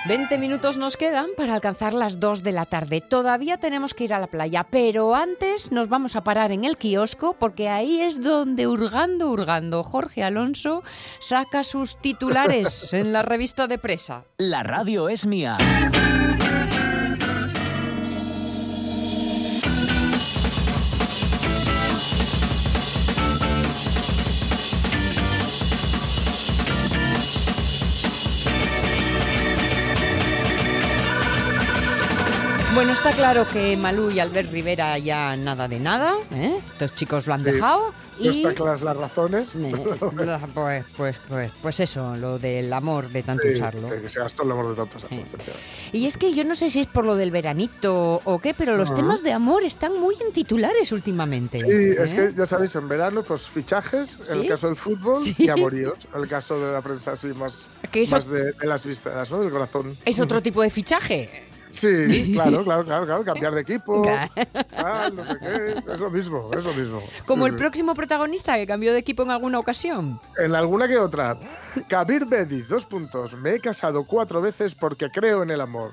S1: 20 minutos nos quedan para alcanzar las 2 de la tarde. Todavía tenemos que ir a la playa, pero antes nos vamos a parar en el kiosco porque ahí es donde hurgando, hurgando, Jorge Alonso saca sus titulares en la revista de presa.
S5: La radio es mía.
S1: Bueno, está claro que Malú y Albert Rivera ya nada de nada, ¿eh? Estos chicos lo han
S2: Sí.
S1: dejado y...
S2: están claras las razones.
S1: Eh, Pues, pues, pues, pues eso, lo del amor de tanto
S2: Sí,
S1: usarlo.
S2: sí, que se gastó el amor de
S1: Sí.
S2: efectivamente.
S1: Y es que yo no sé si es por lo del veranito o qué, pero los
S2: Ajá.
S1: temas de amor están muy en titulares últimamente.
S2: Sí, es
S1: ¿eh?
S2: que ya sabéis, en verano, pues fichajes, en el caso del fútbol, y amoríos, en el caso de la prensa así más, más de, de las vistas, ¿no? Del corazón.
S1: Es otro tipo de fichaje.
S2: Sí, claro, claro, claro, claro, cambiar de equipo,
S1: Claro.
S2: tal, no sé qué, es lo mismo, es lo mismo.
S1: Como
S2: Sí,
S1: el
S2: sí.
S1: próximo protagonista que cambió de equipo en alguna ocasión.
S2: En alguna que otra. Kabir Bedi, dos puntos. Me he casado cuatro veces porque creo en el amor.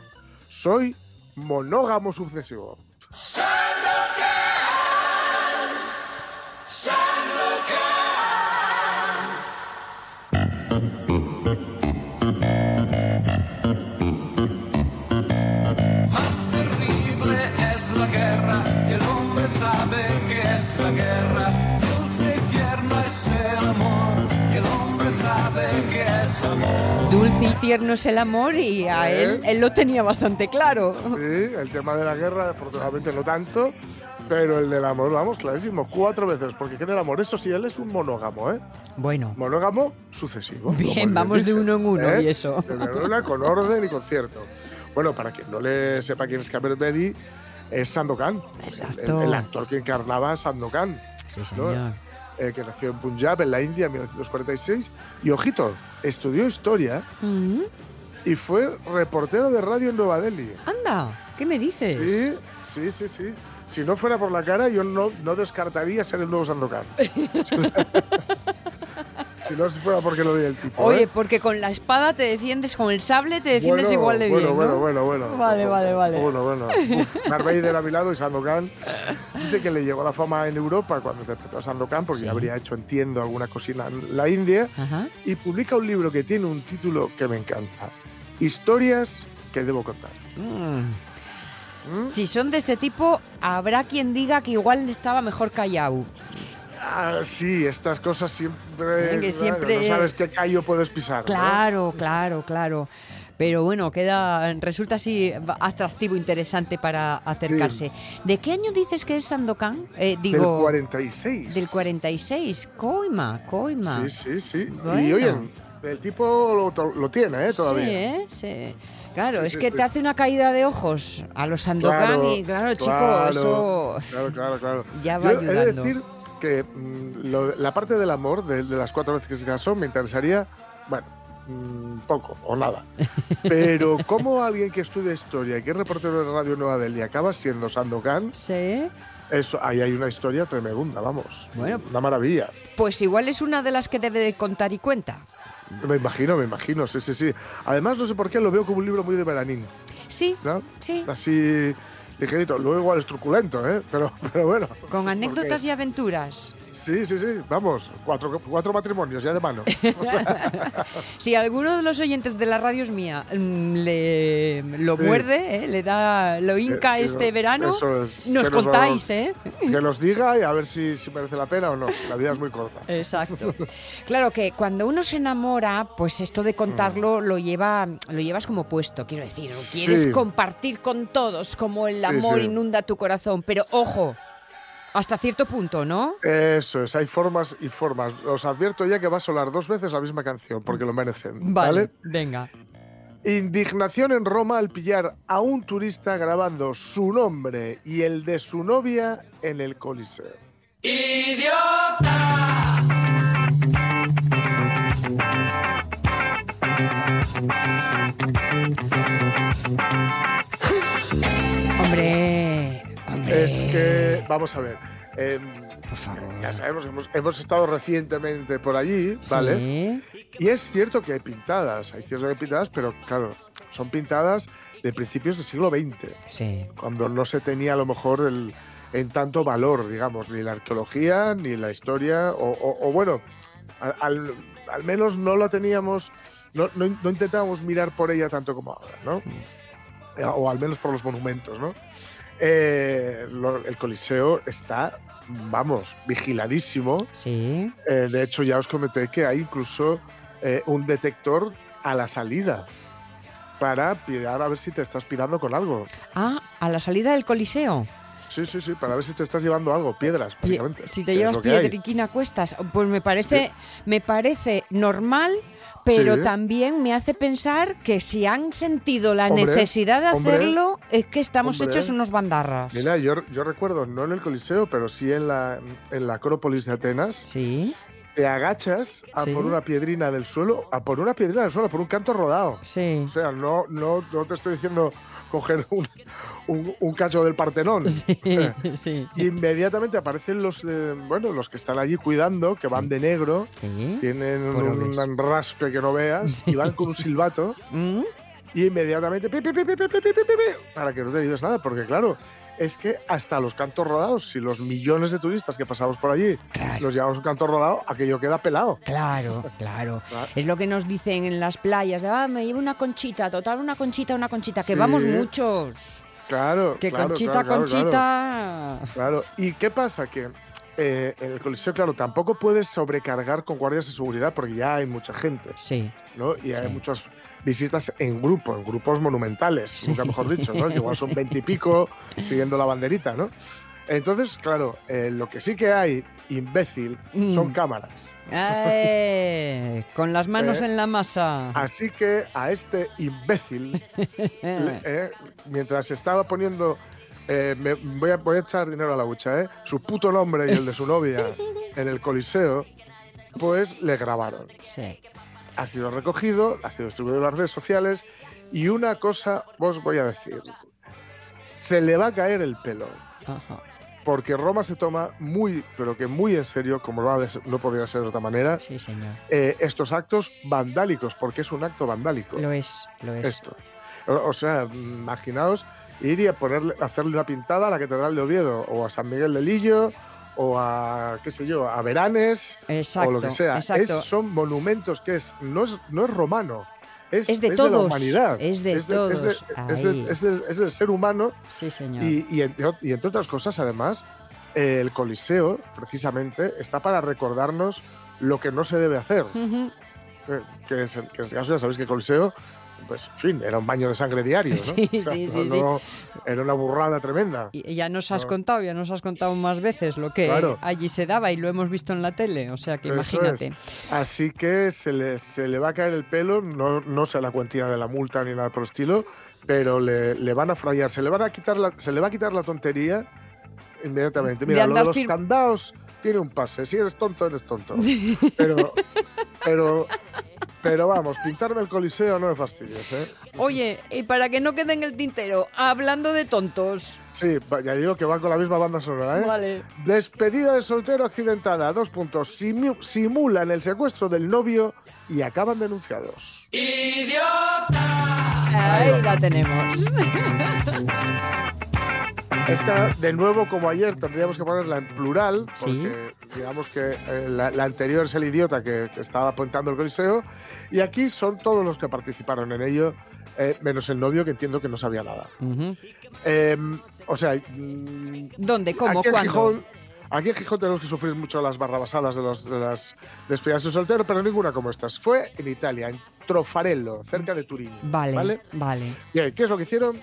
S2: Soy monógamo sucesivo.
S6: Más Dulce y
S1: tierno es el amor y a
S2: ¿Eh?
S1: él, él lo tenía bastante claro.
S2: Sí, el tema de la guerra, afortunadamente no tanto, pero el del amor, vamos, clarísimo, cuatro veces, porque en el amor. Eso sí, él es un monógamo, ¿eh?
S1: Bueno,
S2: Monógamo sucesivo.
S1: Bien, vamos de uno en uno,
S2: ¿eh?
S1: y eso.
S2: De uno, con orden y concierto. Bueno, para quien no le sepa quién es Kabir Bedi, es Sandokan,
S1: Exacto.
S2: el, el actor que encarnaba a Sandokan.
S1: sí,
S2: ¿no? Eh, que nació en Punjab, en la India, en 1946. Y ojito, estudió historia
S1: Mm,
S2: y fue reportero de radio en Nueva Delhi.
S1: Anda, ¿qué me dices?
S2: Sí, sí, sí, sí. Si no fuera por la cara, yo no, no descartaría ser el nuevo Sandokan. si no fuera porque lo di el tipo.
S1: Oye,
S2: ¿eh?
S1: porque con la espada te defiendes, con el sable te defiendes
S2: Bueno,
S1: igual de
S2: bueno,
S1: bien,
S2: Bueno,
S1: ¿no?
S2: bueno, bueno.
S1: Vale, vale, vale.
S2: Bueno, bueno. Darth Vader a mi lado y Sandokan. Dice que le llegó la fama en Europa cuando interpretó a Sandokan, porque
S1: Sí.
S2: habría hecho, entiendo, alguna cosina en la India.
S1: Ajá.
S2: y publica un libro que tiene un título que me encanta. Historias que debo contar.
S1: Mm.
S2: ¿Mm?
S1: Si son de este tipo, habrá quien diga que igual estaba mejor callado.
S2: Ah, sí, estas cosas siempre...
S1: Que siempre-
S2: No sabes qué callo puedes pisar. ¿no?
S1: Claro, claro, claro. Pero bueno, queda resulta así atractivo, interesante para acercarse. ¿De qué año dices que es Sandokan? Eh,
S2: Del
S1: digo,
S2: 46.
S1: del 46. Coima, coima.
S2: Sí, sí, sí. Y
S1: Bueno.
S2: oye, el tipo lo, lo tiene, ¿eh? Todavía.
S1: Sí, ¿eh? Sí. Claro,
S2: Sí,
S1: es que
S2: sí.
S1: te hace una caída de ojos a los Sandokan
S2: Claro,
S1: y claro, chico,
S2: claro,
S1: eso
S2: Claro, claro, claro.
S1: ya va
S2: Yo he de
S1: ayudando.
S2: decir que mm, lo- la parte del amor, de, de las cuatro veces que se casó, me interesaría, bueno, mm, poco o nada. Pero como alguien que estudia historia y que es reportero de Radio Nueva Delhi acaba siendo Sandokan,
S1: Sí.
S2: eso, ahí hay una historia tremenda, vamos.
S1: Bueno.
S2: Una maravilla.
S1: Pues igual es una de las que debe de contar y cuenta.
S2: Me imagino, me imagino, sí, sí, sí. Además, no sé por qué lo veo como un libro muy de veranín,
S1: Sí,
S2: ¿no?
S1: sí.
S2: Así ligerito. Luego igual es truculento, ¿eh? Pero, pero bueno.
S1: Con anécdotas
S2: porque-
S1: y aventuras.
S2: Sí, sí, sí. Vamos, cuatro, cuatro matrimonios ya de mano.
S1: Si alguno de los oyentes de la radio es mía mm, le lo
S2: Sí.
S1: muerde, ¿eh? le da lo hinca
S2: Eh, sí,
S1: este
S2: no,
S1: verano,
S2: es,
S1: nos contáis, ¿eh?
S2: Que nos diga y a ver si, si merece la pena o no. La vida es muy corta.
S1: Exacto. Claro que cuando uno se enamora, pues esto de contarlo lo lleva lo llevas como puesto, quiero decir, lo quieres
S2: Sí.
S1: compartir con todos como el amor inunda tu corazón, pero ojo, hasta cierto punto, ¿no?
S2: Eso es, hay formas y formas. Os advierto ya que va a sonar dos veces la misma canción, porque lo merecen. ¿Vale?
S1: venga.
S2: Indignación en Roma al pillar a un turista grabando su nombre y el de su novia en el Coliseo.
S1: Hombre, hombre.
S2: Es que, vamos a ver. em,
S1: por favor.
S2: ya sabemos, hemos, hemos estado recientemente por allí, ¿vale?
S1: Sí.
S2: Y es cierto que hay pintadas, hay cierto que hay pintadas, pero claro, son pintadas de principios del siglo XX,
S1: Sí.
S2: cuando no se tenía a lo mejor el, en tanto valor, digamos, ni la arqueología, ni la historia, o, o- o bueno, al, menos no la teníamos, no, no, no intentábamos mirar por ella tanto como ahora, ¿no? Eh, O al menos por los monumentos, ¿no? Eh, lo- el Coliseo está, vamos, vigiladísimo.
S1: Sí.
S2: Eh, de hecho, ya os comenté que hay incluso eh, un detector a la salida para mirar a ver si te estás pirando con algo.
S1: Ah, a la salida del Coliseo.
S2: Sí, sí, sí, para ver si te estás llevando algo, piedras, básicamente.
S1: Si te llevas piedriquina cuestas, pues me parece, me parece normal, pero
S2: Sí.
S1: también me hace pensar que si han sentido la
S2: Hombre,
S1: necesidad de
S2: hombre,
S1: hacerlo, es que estamos
S2: hombre.
S1: hechos unos bandarras.
S2: Mira, yo, yo recuerdo, no en el Coliseo, pero sí en la, en la Acrópolis de Atenas,
S1: Sí,
S2: te agachas a
S1: Sí.
S2: por una piedrina del suelo, a por una piedrina del suelo, por un canto rodado.
S1: sí.
S2: O sea, no, no, no te estoy diciendo coger un, un, cacho del Partenón.
S1: Sí,
S2: o sea,
S1: sí.
S2: Inmediatamente aparecen los, bueno, los que están allí cuidando, que van de negro, tienen un, raspe que no veas, y van con un silbato. Y inmediatamente, para que no te digas nada, porque claro, es que hasta los cantos rodados, si los millones de turistas que pasamos por allí
S1: Claro.
S2: los llevamos un canto rodado, aquello queda pelado.
S1: Claro, claro.
S2: Claro.
S1: Es lo que nos dicen en las playas, de, ah, me llevo una conchita, total, una conchita, una conchita, que
S2: Sí.
S1: vamos muchos.
S2: Claro,
S1: Que
S2: claro,
S1: conchita, conchita.
S2: Claro, ¿y qué pasa? Que eh, en el Coliseo, claro, tampoco puedes sobrecargar con guardias de seguridad porque ya hay mucha gente,
S1: Sí.
S2: ¿no? Y hay
S1: Sí.
S2: muchas visitas en grupo, en grupos monumentales,
S1: Sí.
S2: nunca mejor dicho, ¿no? Que igual son
S1: Sí.
S2: veintipico siguiendo la banderita, ¿no? Entonces, claro, eh, lo que sí que hay, imbécil, son
S1: Mm.
S2: cámaras.
S1: Eh, con las manos
S2: Eh,
S1: en la masa.
S2: Así que a este imbécil, le- mientras estaba poniendo, eh, me- voy, a, voy a echar dinero a la hucha, ¿eh? su puto nombre y el de su novia en el Coliseo, pues le grabaron.
S1: Sí.
S2: Ha sido recogido, ha sido distribuido en las redes sociales y una cosa os voy a decir. Se le va a caer el pelo,
S1: Ajá.
S2: porque Roma se toma muy, pero que muy en serio, como no, no podría ser de otra manera,
S1: Sí, señor.
S2: eh, estos actos vandálicos, porque es un acto vandálico
S1: Lo es, lo es.
S2: esto. O, o sea, imaginaos ir y a ponerle, hacerle una pintada a la Catedral de Oviedo, o a San Miguel de Lillo, o a, qué sé yo, a Veranes,
S1: Exacto.
S2: o lo que sea. Es- son monumentos que es no, es, no es romano, es,
S1: Es de
S2: la
S1: todos,
S2: humanidad.
S1: es de
S2: es
S1: todos.
S2: es de-
S1: Ahí.
S2: es del- ser humano
S1: Sí, señor.
S2: y, y entre, y entre otras cosas, además, eh, el Coliseo, precisamente, está para recordarnos lo que no se debe hacer.
S1: Ujú.
S2: Eh, que, es, el- que en este caso ya sabéis que el Coliseo, pues, en fin, era un baño de sangre diario, ¿no?
S1: Sí, sí, sí, sí.
S2: no- Era una burrada tremenda.
S1: Y ya nos has
S2: No.
S1: contado, ya nos has contado más veces lo que
S2: Claro.
S1: allí se daba y lo hemos visto en la tele. O sea que
S2: Eso
S1: imagínate.
S2: Así que se le, se le va a caer el pelo, no, no sé la cuantía de la multa ni nada por el estilo, pero le, le van a frayar, se le, van a quitar la, se le va a quitar la tontería inmediatamente.
S1: De
S2: Mira, lo de
S1: andar
S2: los candados tiene un pase, si eres tonto, eres tonto. Pero, pero, pero vamos, pintarme el coliseo no me fastidies, ¿eh?
S1: Oye, y para que no quede en el tintero, hablando de tontos.
S2: Sí, va- ya digo que va con la misma banda sonora, ¿eh?
S1: Vale.
S2: Despedida de soltero accidentada, dos puntos. Simu- simulan el secuestro del novio y acaban denunciados.
S1: Ahí la tenemos.
S2: Esta, de nuevo, como ayer, tendríamos que ponerla en plural,
S1: Sí.
S2: porque digamos que eh, la, la anterior es el idiota que, que estaba apuntando el coliseo, y aquí son todos los que participaron en ello, eh, menos el novio, que entiendo que no sabía nada.
S1: Ujú.
S2: Eh, o sea, mm,
S1: ¿Dónde? ¿Cómo?
S2: aquí en
S1: ¿Cuándo?
S2: Gijón, aquí en Gijón tenemos que sufrir mucho las barrabasadas de, los, de las despedidas de soltero, pero ninguna como estas. Fue en Italia, en Trofarello, cerca de Turín.
S1: Vale,
S2: ¿vale?
S1: vale.
S2: Bien, ¿qué es lo que hicieron?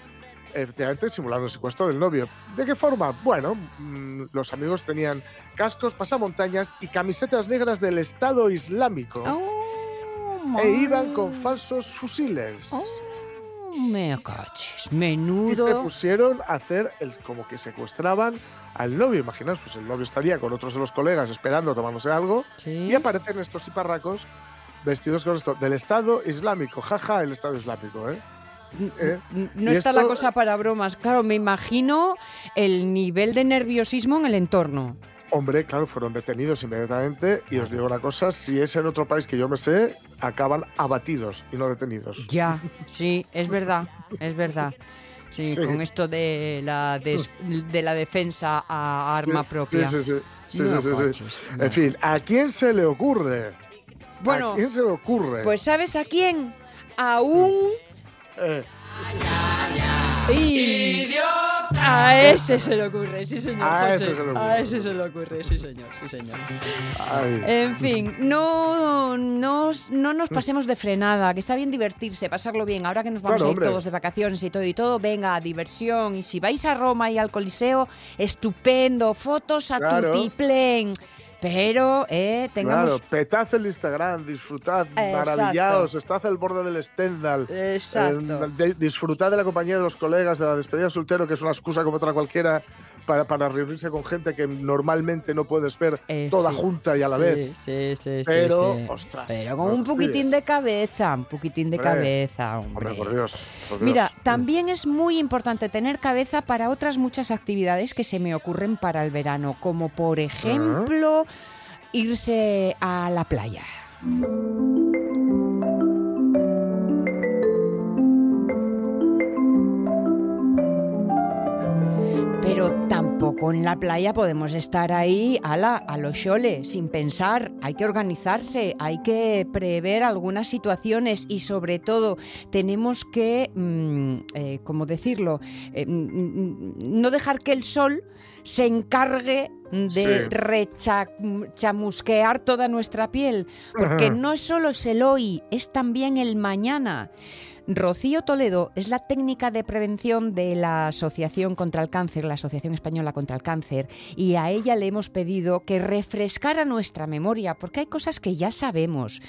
S2: Efectivamente, simularon el secuestro del novio. ¿De qué forma? Bueno, mm, los amigos tenían cascos, pasamontañas y camisetas negras del Estado Islámico
S1: Oh,
S2: e iban con falsos fusiles.
S1: Oh, me cachis.
S2: Y se
S1: Menudo.
S2: pusieron a hacer el, como que secuestraban al novio. Imaginaos, pues el novio estaría con otros de los colegas esperando, tomándose algo,
S1: Sí.
S2: y aparecen estos hiparracos vestidos con esto del Estado Islámico. Jaja, el Estado Islámico, ¿eh? ¿Eh?
S1: No está la cosa para bromas. Claro, me imagino el nivel de nerviosismo en el entorno.
S2: Hombre, claro, fueron detenidos inmediatamente y os digo una cosa, si es en otro país que yo me sé, acaban abatidos y no detenidos.
S1: Ya, sí, es verdad, es verdad. Sí,
S2: Sí.
S1: con esto de la, des- de la defensa a arma
S2: Sí,
S1: propia.
S2: Sí, sí, sí.
S1: No no.
S2: En fin, ¿a quién se le ocurre?
S1: Bueno,
S2: ¿A quién se le ocurre?
S1: Pues ¿sabes a quién? A un...
S2: Eh,
S1: ¡Ih! A ese se le ocurre, sí señor.
S2: A
S1: José.
S2: ese se le ocurre.
S1: A ese se le ocurre, sí señor, sí señor.
S2: ay.
S1: En fin, no, no, no nos pasemos de frenada, que está bien divertirse, pasarlo bien. Ahora que nos vamos
S2: Claro,
S1: a ir
S2: hombre.
S1: todos de vacaciones y todo y todo, venga, diversión. Y si vais a Roma y al Coliseo, estupendo, fotos a
S2: Claro.
S1: tutiplén. Pero, eh, tengamos...
S2: Claro, petad el Instagram, disfrutad,
S1: Exacto.
S2: maravillaos, estad al borde del Stendhal.
S1: Exacto.
S2: Eh, de- disfrutad de la compañía de los colegas, de la despedida de soltero, que es una excusa como otra cualquiera para, para reunirse con gente que normalmente no puedes ver
S1: Eh,
S2: toda
S1: sí,
S2: junta y a la
S1: sí,
S2: vez.
S1: Sí, sí, sí,
S2: Pero,
S1: sí.
S2: ostras,
S1: Pero con un poquitín de cabeza, un poquitín de
S2: Hombre,
S1: cabeza, hombre.
S2: Hombre, por Dios. por Dios.
S1: Mira, también es muy importante tener cabeza para otras muchas actividades que se me ocurren para el verano, como por ejemplo irse a la playa. Pero tampoco en la playa podemos estar ahí a, la, a los chole, sin pensar. Hay que organizarse, hay que prever algunas situaciones y sobre todo tenemos que, mm, eh, ¿cómo decirlo? Eh, no dejar que el sol se encargue de
S2: Sí.
S1: rechamusquear toda nuestra piel, porque no es solo es el hoy, es también el mañana. Rocío Toledo es la técnica de prevención de la Asociación contra el Cáncer, la Asociación Española contra el Cáncer, y a ella le hemos pedido que refrescara nuestra memoria, porque hay cosas que ya sabemos,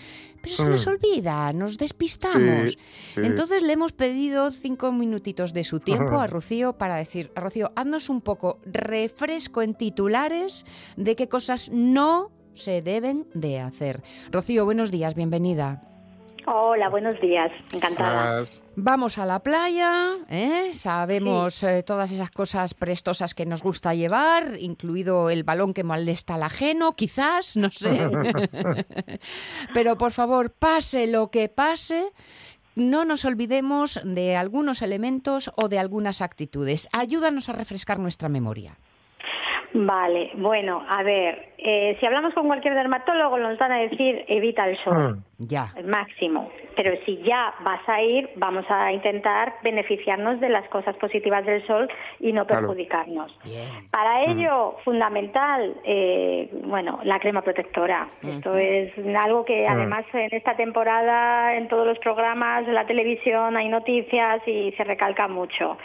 S1: pero se nos
S2: Mm.
S1: olvida, nos despistamos.
S2: Sí, sí.
S1: Entonces le hemos pedido cinco minutitos de su tiempo a Rocío para decir, a Rocío, haznos un poco refresco en titulares de qué cosas no se deben de hacer. Rocío, buenos días, bienvenida.
S7: Hola, buenos días. Encantada.
S1: Vamos a la playa, ¿eh? sabemos eh, todas esas cosas prestosas que nos gusta llevar, incluido el balón que molesta al ajeno, quizás, no sé. Pero por favor, pase lo que pase, no nos olvidemos de algunos elementos o de algunas actitudes. Ayúdanos a refrescar nuestra memoria.
S7: Vale, bueno, a ver, eh, si hablamos con cualquier dermatólogo nos van a decir evita el sol,
S2: Mm.
S1: Ya.
S7: el máximo. Pero si ya vas a ir, vamos a intentar beneficiarnos de las cosas positivas del sol y no perjudicarnos.
S1: Bien.
S7: Para ello, fundamental, eh, bueno, la crema protectora. Esto es algo que además en esta temporada, en todos los programas, en la televisión, hay noticias y se recalca mucho.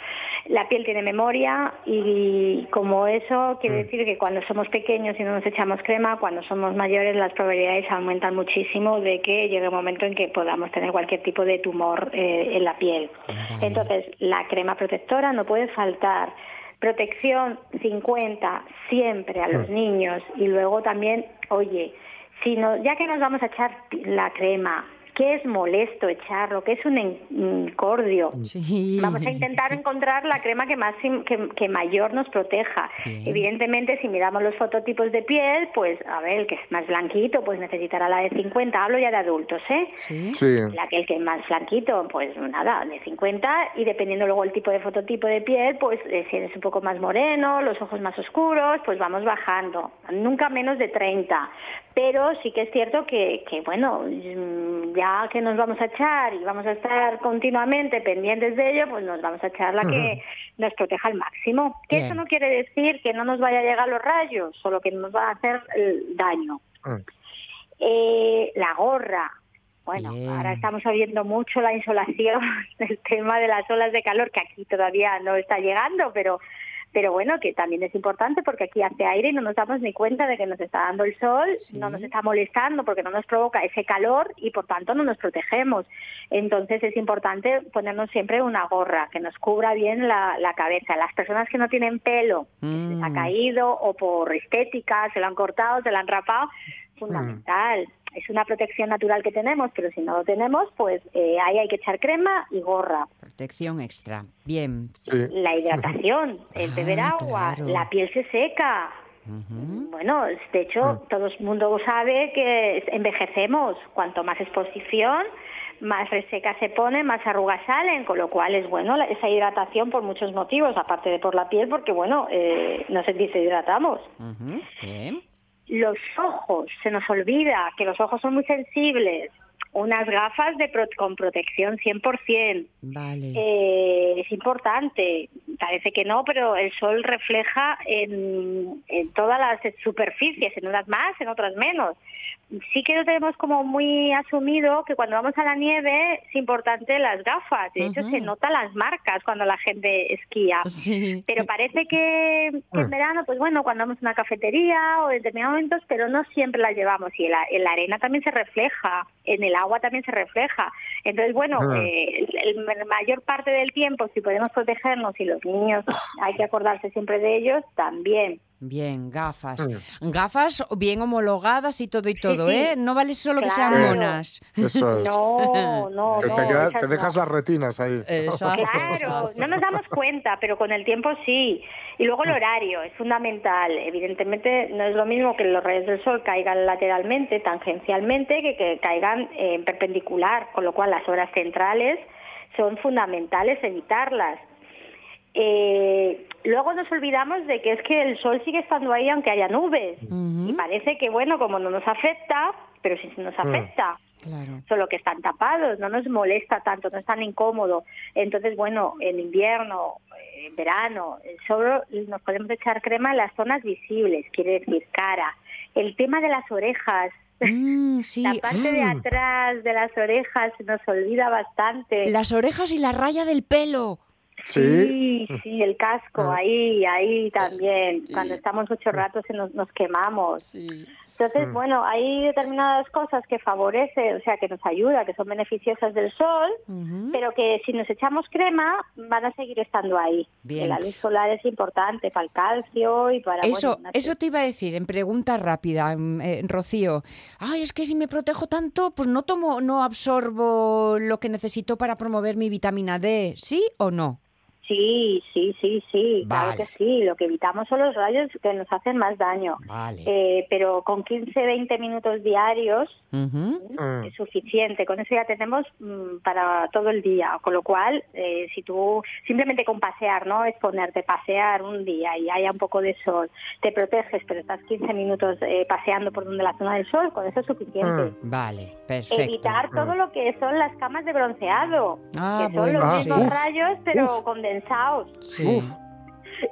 S7: La piel tiene memoria y como eso quiere decir que cuando somos pequeños y no nos echamos crema, cuando somos mayores las probabilidades aumentan muchísimo de que llegue un momento en que podamos tener cualquier tipo de tumor eh, en la piel. Entonces, la crema protectora no puede faltar. Protección 50 siempre a los niños y luego también, oye, si no, ya que nos vamos a echar la crema, que es molesto echarlo, que es un incordio,
S1: Sí.
S7: Vamos a intentar encontrar la crema que, más, que, que mayor nos proteja.
S1: Bien.
S7: Evidentemente, si miramos los fototipos de piel, pues a ver, el que es más blanquito, pues necesitará la de 50. Hablo ya de adultos, ¿eh?
S1: Sí.
S2: Sí.
S7: La que el que es más blanquito, pues nada, de 50 y dependiendo luego el tipo de fototipo de piel, pues eh, si eres un poco más moreno, los ojos más oscuros, pues vamos bajando, nunca menos de 30. Pero sí que es cierto que, que bueno, mm, ya que nos vamos a echar y vamos a estar continuamente pendientes de ello, pues nos vamos a echar la que nos proteja al máximo. Que
S1: Bien.
S7: eso no quiere decir que no nos vaya a llegar los rayos, solo que nos va a hacer eh, daño.
S2: Mm.
S7: Eh, la gorra. Bueno,
S1: Bien.
S7: ahora estamos oyendo mucho la insolación, el tema de las olas de calor, que aquí todavía no está llegando, pero pero bueno, que también es importante porque aquí hace aire y no nos damos ni cuenta de que nos está dando el sol, no nos está molestando porque no nos provoca ese calor y por tanto no nos protegemos. Entonces es importante ponernos siempre una gorra que nos cubra bien la, la cabeza. Las personas que no tienen pelo, que se les ha
S1: Mm.
S7: caído o por estética, se lo han cortado, se lo han rapado, fundamental. Es una protección natural que tenemos, pero si no lo tenemos, pues eh, ahí hay que echar crema y gorra.
S1: Protección extra. Bien.
S2: Sí.
S7: La hidratación, el
S1: Ah,
S7: beber agua,
S1: claro.
S7: la piel se seca. Bueno, de hecho, todo el mundo sabe que envejecemos. Cuanto más exposición, más reseca se pone, más arrugas salen, con lo cual es bueno la- esa hidratación por muchos motivos, aparte de por la piel, porque bueno, eh, nos deshidratamos.
S1: Bien.
S7: Los ojos, se nos olvida que los ojos son muy sensibles. Unas gafas de pro- con protección 100%.
S1: Vale.
S7: Eh, es importante, parece que no, pero el sol refleja en, en todas las superficies, en unas más, en otras menos. Sí que lo tenemos como muy asumido que cuando vamos a la nieve es importante las gafas. De hecho, se notan las marcas cuando la gente esquía.
S1: Sí.
S7: Pero parece que, en verano, pues bueno, cuando vamos a una cafetería o en determinados momentos, pero no siempre las llevamos. Y la, en la arena también se refleja en el agua también se refleja. Entonces, bueno,
S2: Ah.
S7: eh, el mayor parte del tiempo, si podemos protegernos y los niños hay que acordarse siempre de ellos, también.
S1: Bien, gafas.
S2: Mm.
S1: Gafas bien homologadas y todo y todo,
S7: sí.
S1: ¿eh? No vale solo que sean monas.
S2: Eso es.
S7: No, no,
S2: Que
S7: no.
S2: te, queda-
S7: esas
S2: te
S7: no.
S2: dejas las retinas ahí.
S1: Exacto.
S7: Claro, no nos damos cuenta, pero con el tiempo sí. Y luego el horario es fundamental. Evidentemente no es lo mismo que los rayos del sol caigan lateralmente, tangencialmente, que que caigan en perpendicular, con lo cual las horas centrales son fundamentales evitarlas. Eh, luego nos olvidamos de que es que el sol sigue estando ahí aunque haya nubes. Y parece que, bueno, como no nos afecta, pero sí nos afecta
S1: Claro.
S7: solo que están tapados, no nos molesta tanto, no es tan incómodo. Entonces, bueno, en invierno, eh, en verano, eh, solo nos podemos echar crema en las zonas visibles, quiere decir cara. El tema de las orejas,
S1: Mm, sí.
S7: la parte de
S1: Mm.
S7: atrás de las orejas se nos olvida bastante.
S1: Las orejas y la raya del pelo.
S2: Sí.
S7: Sí, sí, el casco,
S2: Ah.
S7: ahí, ahí también. Cuando estamos mucho rato se nos, nos quemamos. Entonces,
S2: Mm.
S7: bueno, hay determinadas cosas que favorecen, o sea, que nos ayuda, que son beneficiosas del sol, pero que si nos echamos crema van a seguir estando ahí.
S1: Bien.
S7: Que La luz solar es importante para el calcio y para...
S1: Eso,
S7: bueno,
S1: eso te iba a decir en pregunta rápida, mm, eh, Rocío. Ay, es que si me protejo tanto, pues no tomo, no absorbo lo que necesito para promover mi vitamina D, ¿sí o no?
S7: Sí, sí, sí, sí, claro que sí. Lo que evitamos son los rayos que nos hacen más daño.
S1: Vale.
S7: Eh, pero con 15, 20 minutos diarios.
S2: Mm.
S7: es suficiente. Con eso ya tenemos mm, para todo el día. Con lo cual, eh, si tú simplemente con pasear, ¿no? Es ponerte pasear un día y haya un poco de sol, te proteges, pero estás 15 minutos eh, paseando por donde la zona del sol, con eso es suficiente.
S1: Vale, perfecto.
S7: Evitar todo lo que son las camas de bronceado,
S1: Ah,
S7: que son
S1: bueno,
S7: los
S2: Ah,
S7: mismos rayos, pero
S2: uf.
S7: Condensados.
S1: Sí.
S2: Uf.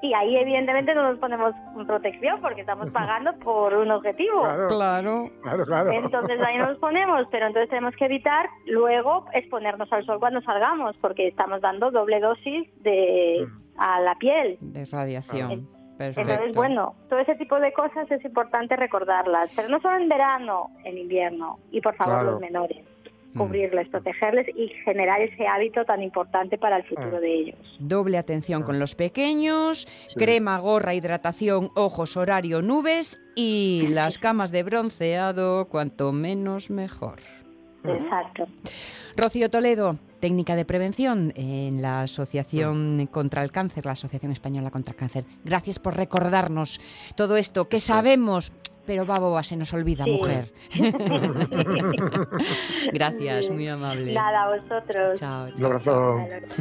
S7: Y ahí, evidentemente, no nos ponemos protección porque estamos pagando por un objetivo.
S2: Claro,
S1: Claro.
S2: claro, claro.
S7: Entonces ahí nos ponemos, pero entonces tenemos que evitar luego exponernos al sol cuando salgamos, porque estamos dando doble dosis de a la piel.
S1: De radiación. Perfecto.
S7: Entonces, bueno, todo ese tipo de cosas es importante recordarlas, pero no solo en verano, en invierno, y por favor
S2: Claro.
S7: los menores,
S1: Mm.
S7: Cubrirles, protegerles y generar ese hábito tan importante para el futuro
S2: Ah.
S7: de ellos.
S1: Doble atención con los pequeños,
S2: Sí.
S1: crema, gorra, hidratación, ojos, horario, nubes y las camas de bronceado, cuanto menos mejor.
S7: Exacto.
S1: Rocío Toledo, técnica de prevención en la Asociación contra el Cáncer, la Asociación Española contra el Cáncer. Gracias por recordarnos todo esto que sabemos, pero va boba, se nos olvida,
S7: Sí.
S1: mujer. Gracias, muy amable.
S7: Nada, a vosotros.
S1: Chao,
S2: Un
S1: chao.
S2: abrazo.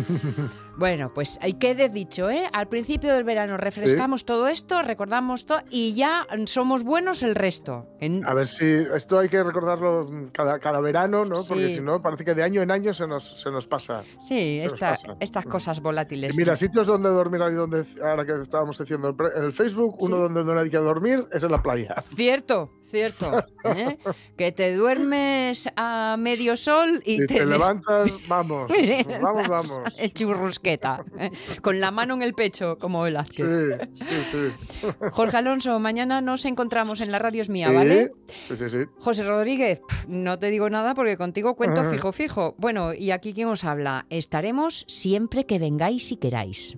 S1: Bueno, pues hay que de dicho, ¿eh? Al principio del verano refrescamos todo esto, recordamos todo y ya somos buenos el resto. En-
S2: A ver si esto hay que recordarlo cada, cada verano, ¿no? Porque si no, parece que de año en año se nos, se nos pasa.
S1: Sí,
S2: se nos
S1: esta-
S2: pasa.
S1: estas cosas
S2: Y
S1: volátiles.
S2: mira, sitios donde dormir, ahí donde, ahora que estábamos diciendo el, pre- el Facebook, uno
S1: Sí.
S2: donde no hay que dormir es en la playa.
S1: Cierto, cierto. ¿eh? Que te duermes a medio sol y
S2: Si
S1: te,
S2: te,
S1: des-
S2: levantas, vamos, vamos, vamos.
S1: Churrusqueta, ¿eh? con la mano en el pecho, como el
S2: Sí, sí, sí.
S1: Jorge Alonso, mañana nos encontramos en la radio es mía,
S2: Sí,
S1: ¿vale?
S2: Sí, sí, sí.
S1: José Rodríguez, no te digo nada porque contigo cuento
S2: Ajá.
S1: fijo, fijo. Bueno, y aquí quién os habla, estaremos siempre que vengáis y queráis.